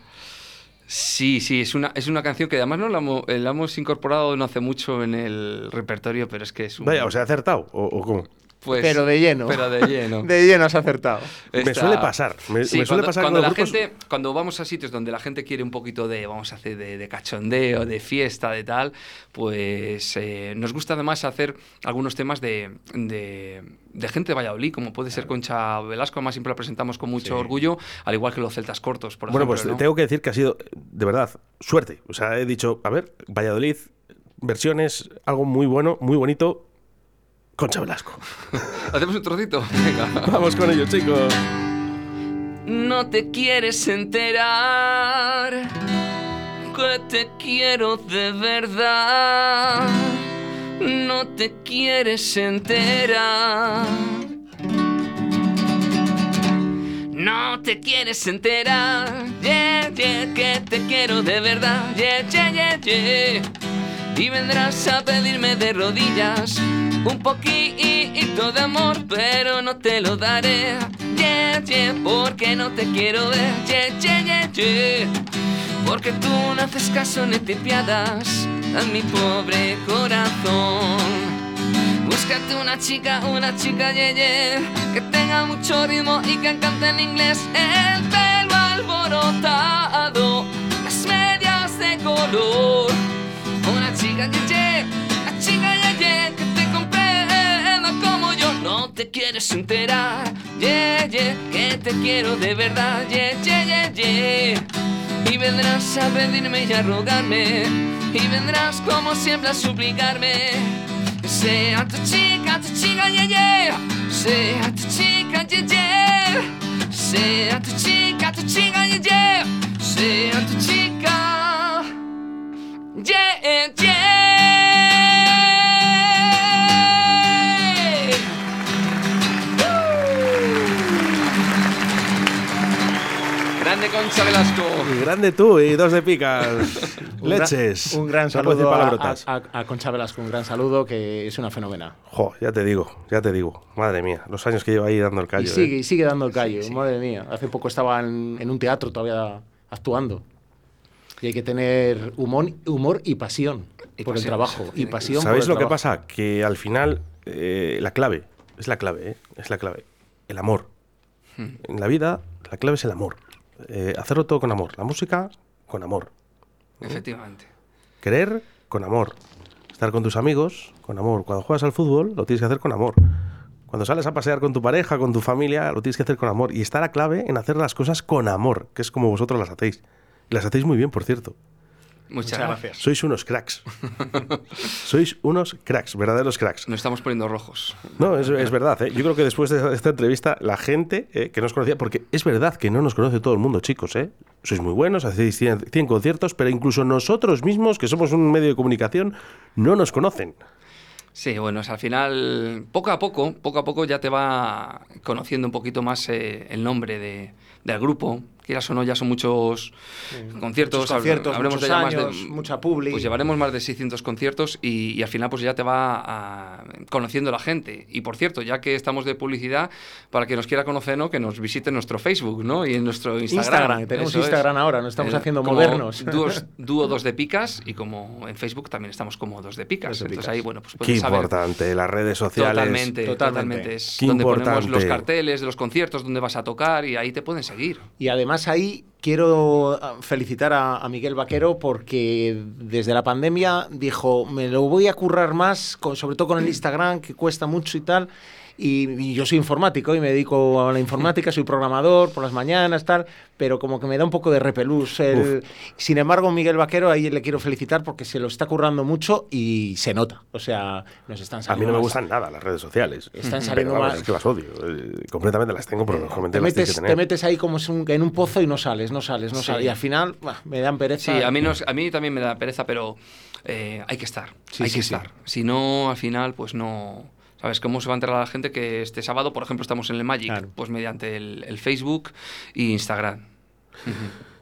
Speaker 1: Sí, sí, es una, es una canción que además no la, hemos- eh, la hemos incorporado no hace mucho en el repertorio, pero es que es un...
Speaker 2: Vaya, o sea, he acertado, ¿o, o cómo?
Speaker 1: Pues,
Speaker 3: Pero de lleno.
Speaker 1: Pero de lleno.
Speaker 3: De lleno has acertado.
Speaker 2: Me suele pasar, me-
Speaker 1: Sí,
Speaker 2: me suele
Speaker 1: cuando,
Speaker 2: pasar
Speaker 1: cuando la
Speaker 2: grupos-
Speaker 1: gente, cuando vamos a sitios donde la gente quiere un poquito de, vamos a hacer de, de cachondeo, de fiesta, de tal, pues eh, nos gusta además hacer algunos temas de, de, de gente de Valladolid, como puede ser Concha Velasco, además siempre la presentamos con mucho orgullo, al igual que los celtas cortos, por
Speaker 2: Bueno,
Speaker 1: ejemplo.
Speaker 2: pues
Speaker 1: ¿no?
Speaker 2: tengo que decir que ha sido, de verdad, suerte. O sea, he dicho, a ver, Valladolid, versiones, algo muy bueno, muy bonito. Concha Velasco.
Speaker 1: ¿Hacemos un trocito? Venga.
Speaker 2: Vamos con ello, chicos.
Speaker 4: No te quieres enterar que te quiero de verdad. No te quieres enterar. No te quieres enterar, yeah, yeah, que te quiero de verdad, yeah, yeah, yeah, yeah. Y vendrás a pedirme de rodillas un poquito de amor, pero no te lo daré. Yeah, yeah, porque no te quiero ver. Yeah, yeah, yeah, yeah. Porque tú no haces caso ni te piadas a mi pobre corazón. Búscate una chica, una chica ye, ye, que tenga mucho ritmo y que cante en inglés. El pelo alborotado, las medias de color. Ye, una chica ye, ye, que te como yo. No te quieres enterar, ye, ye, que te quiero de verdad, ye, ye, ye, ye. Y vendrás a pedirme y a rogarme Y vendrás como siempre a suplicarme. Sea tu chica, tu chica, yeah, yeah. Sea tu chica, yeah, yeah. Sea tu chica, tu chica, yeah, yeah. Sea tu chica Yeah, yeah
Speaker 1: Grande Concha Velasco.
Speaker 2: Y grande tú y dos de picas.
Speaker 3: Un gran-
Speaker 2: Leches.
Speaker 3: Un gran saludo a,
Speaker 2: palabrotas.
Speaker 3: a- a Concha Velasco, un gran saludo que es una fenómena.
Speaker 2: Jo, ya te digo, ya te digo. Madre mía, los años que llevo ahí dando el callo.
Speaker 3: y sigue,
Speaker 2: ¿eh?
Speaker 3: y sigue dando el callo, madre mía. Hace poco estaba en, en un teatro todavía actuando. Y hay que tener humor, humor y pasión
Speaker 1: Y
Speaker 3: por
Speaker 1: pasión,
Speaker 3: el trabajo. Y pasión por
Speaker 2: ¿Sabéis
Speaker 3: el
Speaker 2: lo que pasa? Que al final, eh, la clave, es la clave, ¿eh? es la clave. El amor.
Speaker 3: Hmm.
Speaker 2: En la vida, la clave es el amor. Eh, hacerlo todo con amor. La música, con amor.
Speaker 1: Efectivamente.
Speaker 2: Querer, con amor. Estar con tus amigos, con amor. Cuando juegas al fútbol, lo tienes que hacer con amor. Cuando sales a pasear con tu pareja, con tu familia, lo tienes que hacer con amor. Y está la clave en hacer las cosas con amor, que es como vosotros las hacéis. Las hacéis muy bien, por cierto.
Speaker 1: Muchas,
Speaker 3: Muchas
Speaker 1: gracias.
Speaker 3: gracias.
Speaker 2: Sois unos cracks. Sois unos cracks, verdaderos cracks.
Speaker 1: Nos estamos poniendo rojos.
Speaker 2: No, es, es verdad. ¿eh? Yo creo que después de esta entrevista, la gente eh, que nos conocía, porque es verdad que no nos conoce todo el mundo, chicos, ¿eh? Sois muy buenos, hacéis 100, 100 conciertos, pero incluso nosotros mismos, que somos un medio de comunicación, no nos conocen.
Speaker 1: Sí, bueno, es al final, poco a poco, poco a poco ya te va conociendo un poquito más eh, el nombre de, del grupo. Quieras o no, ya son muchos conciertos.
Speaker 3: Muchos conciertos,
Speaker 1: habremos
Speaker 3: muchos
Speaker 1: ya más de-
Speaker 3: años, mucha publi.
Speaker 1: Pues llevaremos más de 600 conciertos y, y al final pues ya te va ah, conociendo la gente. Y por cierto, ya que estamos de publicidad, para que nos quiera conocer, ¿no? que nos visite en nuestro Facebook ¿no? y en nuestro Instagram.
Speaker 3: Instagram, tenemos
Speaker 1: Eso es.
Speaker 3: Instagram ahora, nos estamos
Speaker 1: Eh,
Speaker 3: haciendo modernos.
Speaker 1: dúo dos de picas y como en Facebook también estamos como dos de picas.
Speaker 3: Dos de
Speaker 1: Entonces
Speaker 3: picas.
Speaker 1: ahí, bueno, pues
Speaker 2: Qué
Speaker 1: saber
Speaker 2: importante, las redes sociales.
Speaker 1: Totalmente,
Speaker 3: Totalmente.
Speaker 1: totalmente. Es
Speaker 2: Qué
Speaker 1: donde ponemos los
Speaker 2: importante.
Speaker 1: carteles de los conciertos, donde vas a tocar y ahí te pueden seguir.
Speaker 3: Y además ahí quiero ah, felicitar a, a Miguel Vaquero porque desde la pandemia dijo, me lo voy a currar más, con- sobre todo con el Instagram, que cuesta mucho y tal. Y, y yo soy informático y me dedico a la informática, soy programador por las mañanas, tal, pero como que me da un poco de repelús. el- Sin embargo, Miguel Vaquero ahí le quiero felicitar porque se lo está currando mucho y se nota. O sea, nos están
Speaker 2: A
Speaker 3: saliendo
Speaker 2: mí no me
Speaker 3: más-
Speaker 2: gustan nada las redes sociales.
Speaker 3: Están
Speaker 2: Pero
Speaker 3: saliendo
Speaker 2: vamos,
Speaker 3: más-
Speaker 2: es que las odio. eh, completamente las tengo, pero lógicamente
Speaker 3: Te
Speaker 2: las tienes
Speaker 3: metes,
Speaker 2: que
Speaker 3: te
Speaker 2: tener.
Speaker 3: metes ahí como en un pozo y no sales, no sales, no
Speaker 1: Sí.
Speaker 3: sales. Y al final bah, me dan pereza.
Speaker 1: Sí, a mí, no a mí también me da pereza, pero eh, hay que estar.
Speaker 3: Sí,
Speaker 1: hay
Speaker 3: sí,
Speaker 1: que
Speaker 3: sí.
Speaker 1: estar. Si no, al final, pues no. ¿Sabes cómo se va a enterar la gente que este sábado, por ejemplo, estamos en el Magic?
Speaker 3: Claro.
Speaker 1: Pues mediante el, el Facebook e Instagram.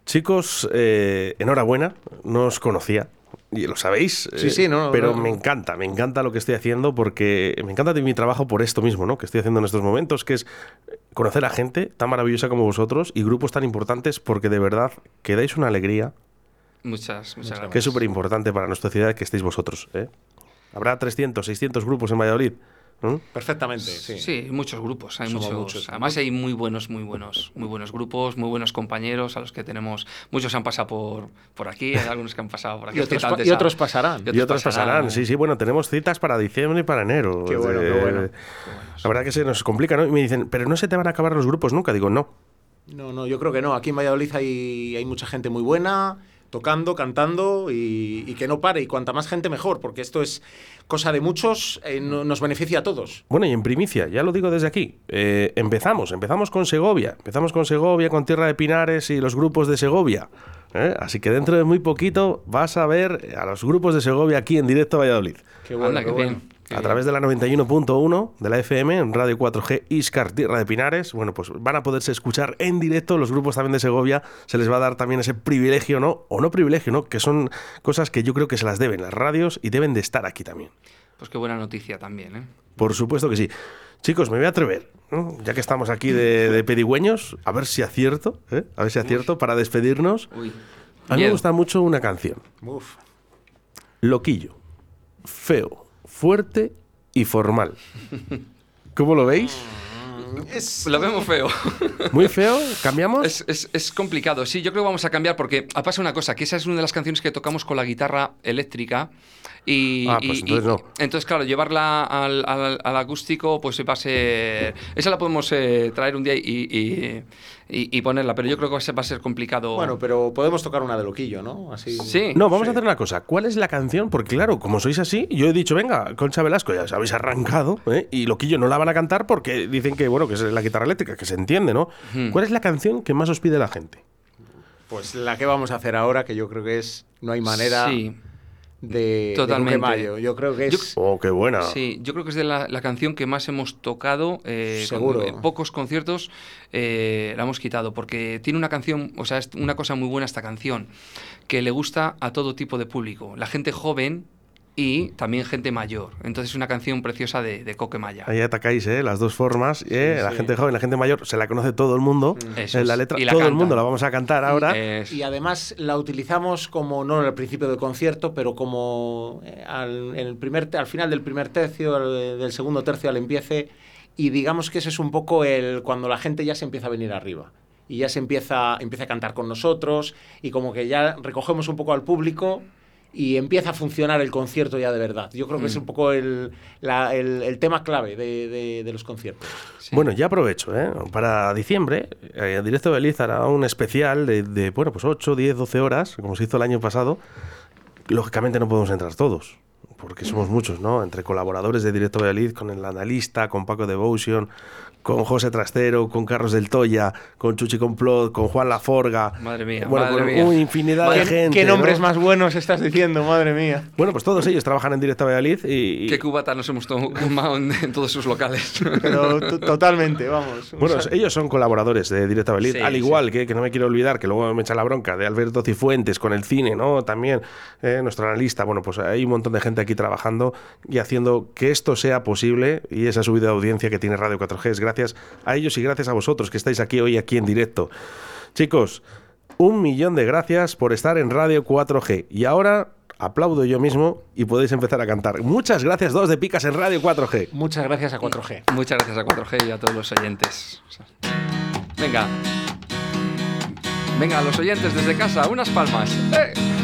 Speaker 2: Chicos, eh, enhorabuena, no os conocía. Y lo sabéis,
Speaker 3: Sí,
Speaker 2: eh,
Speaker 3: sí, no,
Speaker 2: pero
Speaker 3: no.
Speaker 2: me encanta, me encanta lo que estoy haciendo porque me encanta de mi trabajo por esto mismo, ¿no? Que estoy haciendo en estos momentos, que es conocer a gente tan maravillosa como vosotros y grupos tan importantes porque de verdad que dais una alegría
Speaker 1: Muchas, muchas gracias.
Speaker 2: que es súper importante para nuestra ciudad que estéis vosotros. ¿eh? Habrá 300, 600 grupos en Valladolid. ¿No?
Speaker 3: Perfectamente, sí.
Speaker 1: Sí, muchos grupos, hay muchos.
Speaker 3: muchos.
Speaker 1: Además hay muy buenos, muy buenos, muy buenos grupos, muy buenos compañeros a los que tenemos. Muchos han pasado por, por aquí, hay algunos que han pasado por aquí.
Speaker 3: Y otros, pa- y pasarán.
Speaker 1: Y
Speaker 2: Y otros pasarán. Sí, sí, bueno, tenemos citas para diciembre y para enero.
Speaker 3: Qué bueno, qué bueno.
Speaker 2: La verdad que se nos complica, ¿no? Y me dicen, pero no se te van a acabar los grupos nunca. Digo, no.
Speaker 3: No, no, yo creo que no. Aquí en Valladolid hay, hay mucha gente muy buena, tocando, cantando y, y que no pare. Y cuanta más gente, mejor, porque esto es cosa de muchos, eh, no- nos beneficia a todos.
Speaker 2: Bueno, y en primicia, ya lo digo desde aquí. eh, empezamos, empezamos con Segovia. Empezamos con Segovia, con Tierra de Pinares y los grupos de Segovia. ¿eh? Así que dentro de muy poquito vas a ver a los grupos de Segovia aquí en directo a Valladolid.
Speaker 3: Qué bueno,
Speaker 1: Anda,
Speaker 3: qué bueno.
Speaker 1: bien. Qué
Speaker 2: a
Speaker 1: bien.
Speaker 2: través de la 91.1 de la FM en Radio 4G Iscar Tierra de Pinares, bueno, pues van a poderse escuchar en directo los grupos también de Segovia, se les va a dar también ese privilegio, ¿no? O no privilegio, ¿no? Que son cosas que yo creo que se las deben las radios y deben de estar aquí también.
Speaker 7: pues qué buena noticia también, ¿eh?
Speaker 2: Por supuesto que sí. Chicos, me voy a atrever, ¿no? ya que estamos aquí de, de pedigüeños, a ver si acierto, ¿eh? a ver si acierto para despedirnos.
Speaker 7: Uy.
Speaker 2: A mí me gusta mucho una canción.
Speaker 3: Uf.
Speaker 2: Loquillo, feo, fuerte y formal. ¿Cómo lo veis?
Speaker 3: Es,
Speaker 7: Lo vemos feo.
Speaker 2: ¿Muy feo? ¿Cambiamos?
Speaker 7: Es, es- es complicado. Sí, yo creo que vamos a cambiar porque ha pasado una cosa, que esa es una de las canciones que tocamos con la guitarra eléctrica. Y,
Speaker 2: Ah, pues
Speaker 7: y-
Speaker 2: entonces
Speaker 7: y-
Speaker 2: no.
Speaker 7: entonces, claro, llevarla al, al- al acústico, pues va a ser. Esa la podemos eh, traer un día y, y- y- y ponerla, pero yo creo que va a ser, va a ser complicado.
Speaker 3: bueno, pero podemos tocar una de loquillo, ¿no? Así.
Speaker 7: sí.
Speaker 2: No, vamos
Speaker 3: Sí.
Speaker 2: a hacer una cosa. ¿Cuál es la canción? Porque claro, como sois así, yo he dicho, venga, Concha Velasco, ya os habéis arrancado, ¿eh? y Loquillo no la van a cantar porque dicen que, bueno, que es la guitarra eléctrica, que se entiende, ¿no? ¿Cuál es la canción que más os pide la gente?
Speaker 3: Pues la que vamos a hacer ahora, que yo creo que es. No hay manera
Speaker 7: Sí.
Speaker 3: De. de
Speaker 7: Totalmente.
Speaker 3: Yo creo que
Speaker 7: Yo-
Speaker 3: es.
Speaker 2: Oh, qué buena.
Speaker 7: Sí, yo creo que es de la, la canción que más hemos tocado. eh, con-
Speaker 3: Seguro.
Speaker 7: en pocos conciertos eh, la hemos quitado, porque tiene una canción, o sea, es una cosa muy buena esta canción, que le gusta a todo tipo de público, la gente joven y también gente mayor. Entonces es una canción preciosa de, de Coque Maya.
Speaker 2: Ahí atacáis, ¿eh? Las dos formas. ¿eh? la
Speaker 3: sí.
Speaker 2: gente joven, la gente mayor, se la conoce todo el mundo.
Speaker 7: Eso
Speaker 2: Eh, la
Speaker 7: es.
Speaker 2: letra,
Speaker 7: Y la
Speaker 2: todo el
Speaker 7: cantan.
Speaker 2: mundo la vamos a cantar ahora.
Speaker 7: Es-
Speaker 3: Y además la utilizamos como, no al principio del concierto, pero como eh, al, en el primer, al final del primer tercio, al- del segundo tercio al empiece, y digamos que ese es un poco el cuando la gente ya se empieza a venir arriba. Y ya se empieza, empieza a cantar con nosotros, y como que ya recogemos un poco al público y empieza a funcionar el concierto ya de verdad. Yo creo que es un poco el, la- el- el tema clave de, de- de los conciertos.
Speaker 7: sí.
Speaker 2: Bueno, ya aprovecho, ¿eh? Para diciembre, eh, en directo de Beliz hará un especial de, de, bueno, pues 8, 10, 12 horas, como se hizo el año pasado. Lógicamente no podemos entrar todos, porque somos muchos, ¿no? Entre colaboradores de Directo Valladolid, con el analista, con Paco Devotion, con José Trastero, con Carlos del Toya, con Chuchi Complot, con Juan Laforga.
Speaker 7: Madre mía,
Speaker 2: Bueno,
Speaker 7: madre
Speaker 2: con
Speaker 7: mía.
Speaker 2: una infinidad de
Speaker 7: Madre-
Speaker 2: gente.
Speaker 3: ¿Qué
Speaker 2: ¿no?
Speaker 3: nombres más buenos estás diciendo, madre mía?
Speaker 2: Bueno, pues todos ellos trabajan en Directo Valladolid y... y-
Speaker 7: ¿Qué cubata nos hemos tomado en, todos sus locales?
Speaker 3: Pero to- totalmente, vamos.
Speaker 2: Bueno, ellos son colaboradores de Directo Valladolid,
Speaker 7: Sí,
Speaker 2: al igual que, que no me quiero olvidar, que luego me echa la bronca, de Alberto Cifuentes con el cine, ¿no? También eh, nuestro analista. Bueno, pues hay un montón de gente aquí trabajando y haciendo que esto sea posible y esa subida de audiencia que tiene Radio 4G es gracias a ellos y gracias a vosotros que estáis aquí hoy, aquí en directo. Chicos, un millón de gracias por estar en Radio 4G. Y ahora aplaudo yo mismo y podéis empezar a cantar. Muchas gracias, dos de picas en Radio 4G.
Speaker 3: Muchas gracias a 4G.
Speaker 7: Muchas gracias a 4G y a todos los oyentes. Venga. Venga, los oyentes desde casa, unas palmas. ¡Eh!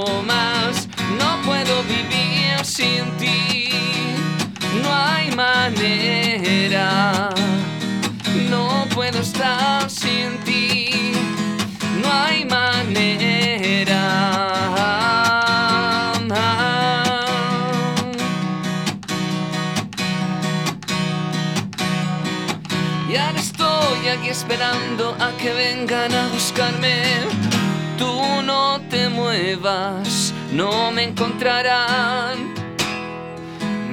Speaker 1: sin ti, no hay manera, no puedo estar sin ti, no hay manera. Y ahora estoy aquí esperando a que vengan a buscarme. Tú no te muevas, no me encontrarán.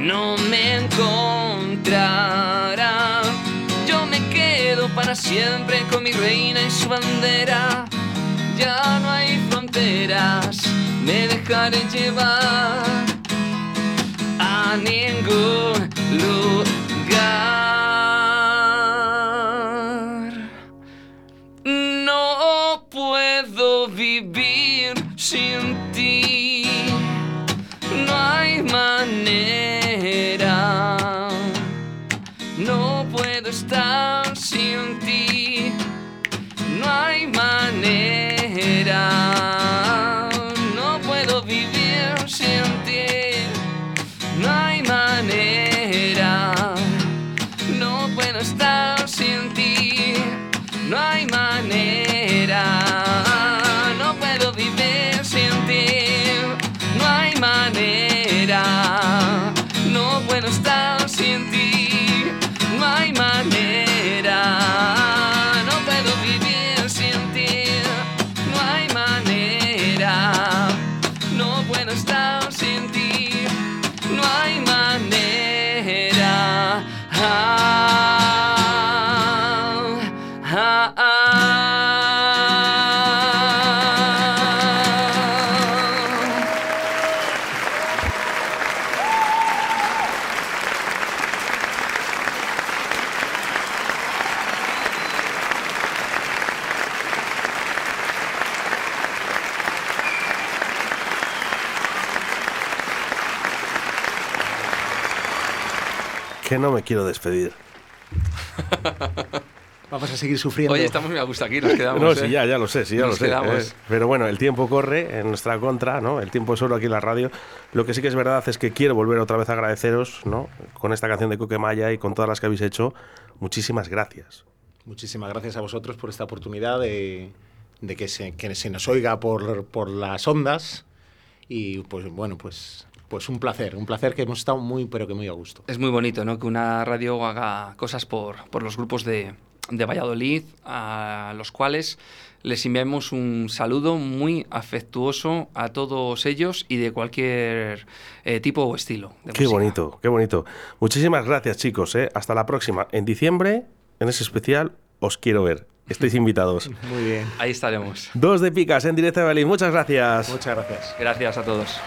Speaker 1: No me encontrarán. Yo me quedo para siempre con mi reina y su bandera. Ya no hay fronteras, me dejaré llevar a ningún lugar.
Speaker 2: Que no me quiero despedir.
Speaker 3: Vamos a seguir sufriendo.
Speaker 1: Oye, estamos muy a gusto aquí, nos quedamos.
Speaker 2: No,
Speaker 1: ¿eh?
Speaker 2: sí, ya, ya lo sé, sí, ya
Speaker 1: Nos
Speaker 2: lo sé.
Speaker 1: quedamos.
Speaker 2: eh. Pero bueno, el tiempo corre en nuestra contra, ¿no? El tiempo es oro aquí en la radio. Lo que sí que es verdad es que quiero volver otra vez a agradeceros, ¿no? Con esta canción de Coquemaya y con todas las que habéis hecho. Muchísimas gracias.
Speaker 3: Muchísimas gracias a vosotros por esta oportunidad de, de que, se, que se nos oiga por, por las ondas. Y pues bueno, pues, pues un placer, un placer que hemos estado muy, pero que muy a gusto.
Speaker 1: Es muy bonito, ¿no? Que una radio haga cosas por, por los grupos de, de Valladolid, a los cuales les enviamos un saludo muy afectuoso a todos ellos y de cualquier eh, tipo o estilo. de
Speaker 2: Qué
Speaker 1: música.
Speaker 2: bonito, qué bonito. Muchísimas gracias, chicos. ¿eh? Hasta la próxima. En diciembre, en ese especial, os quiero ver. Estáis invitados.
Speaker 3: Muy bien.
Speaker 1: Ahí estaremos.
Speaker 2: Dos de picas en directo de Berlín. Muchas gracias.
Speaker 3: Muchas gracias.
Speaker 1: Gracias a todos.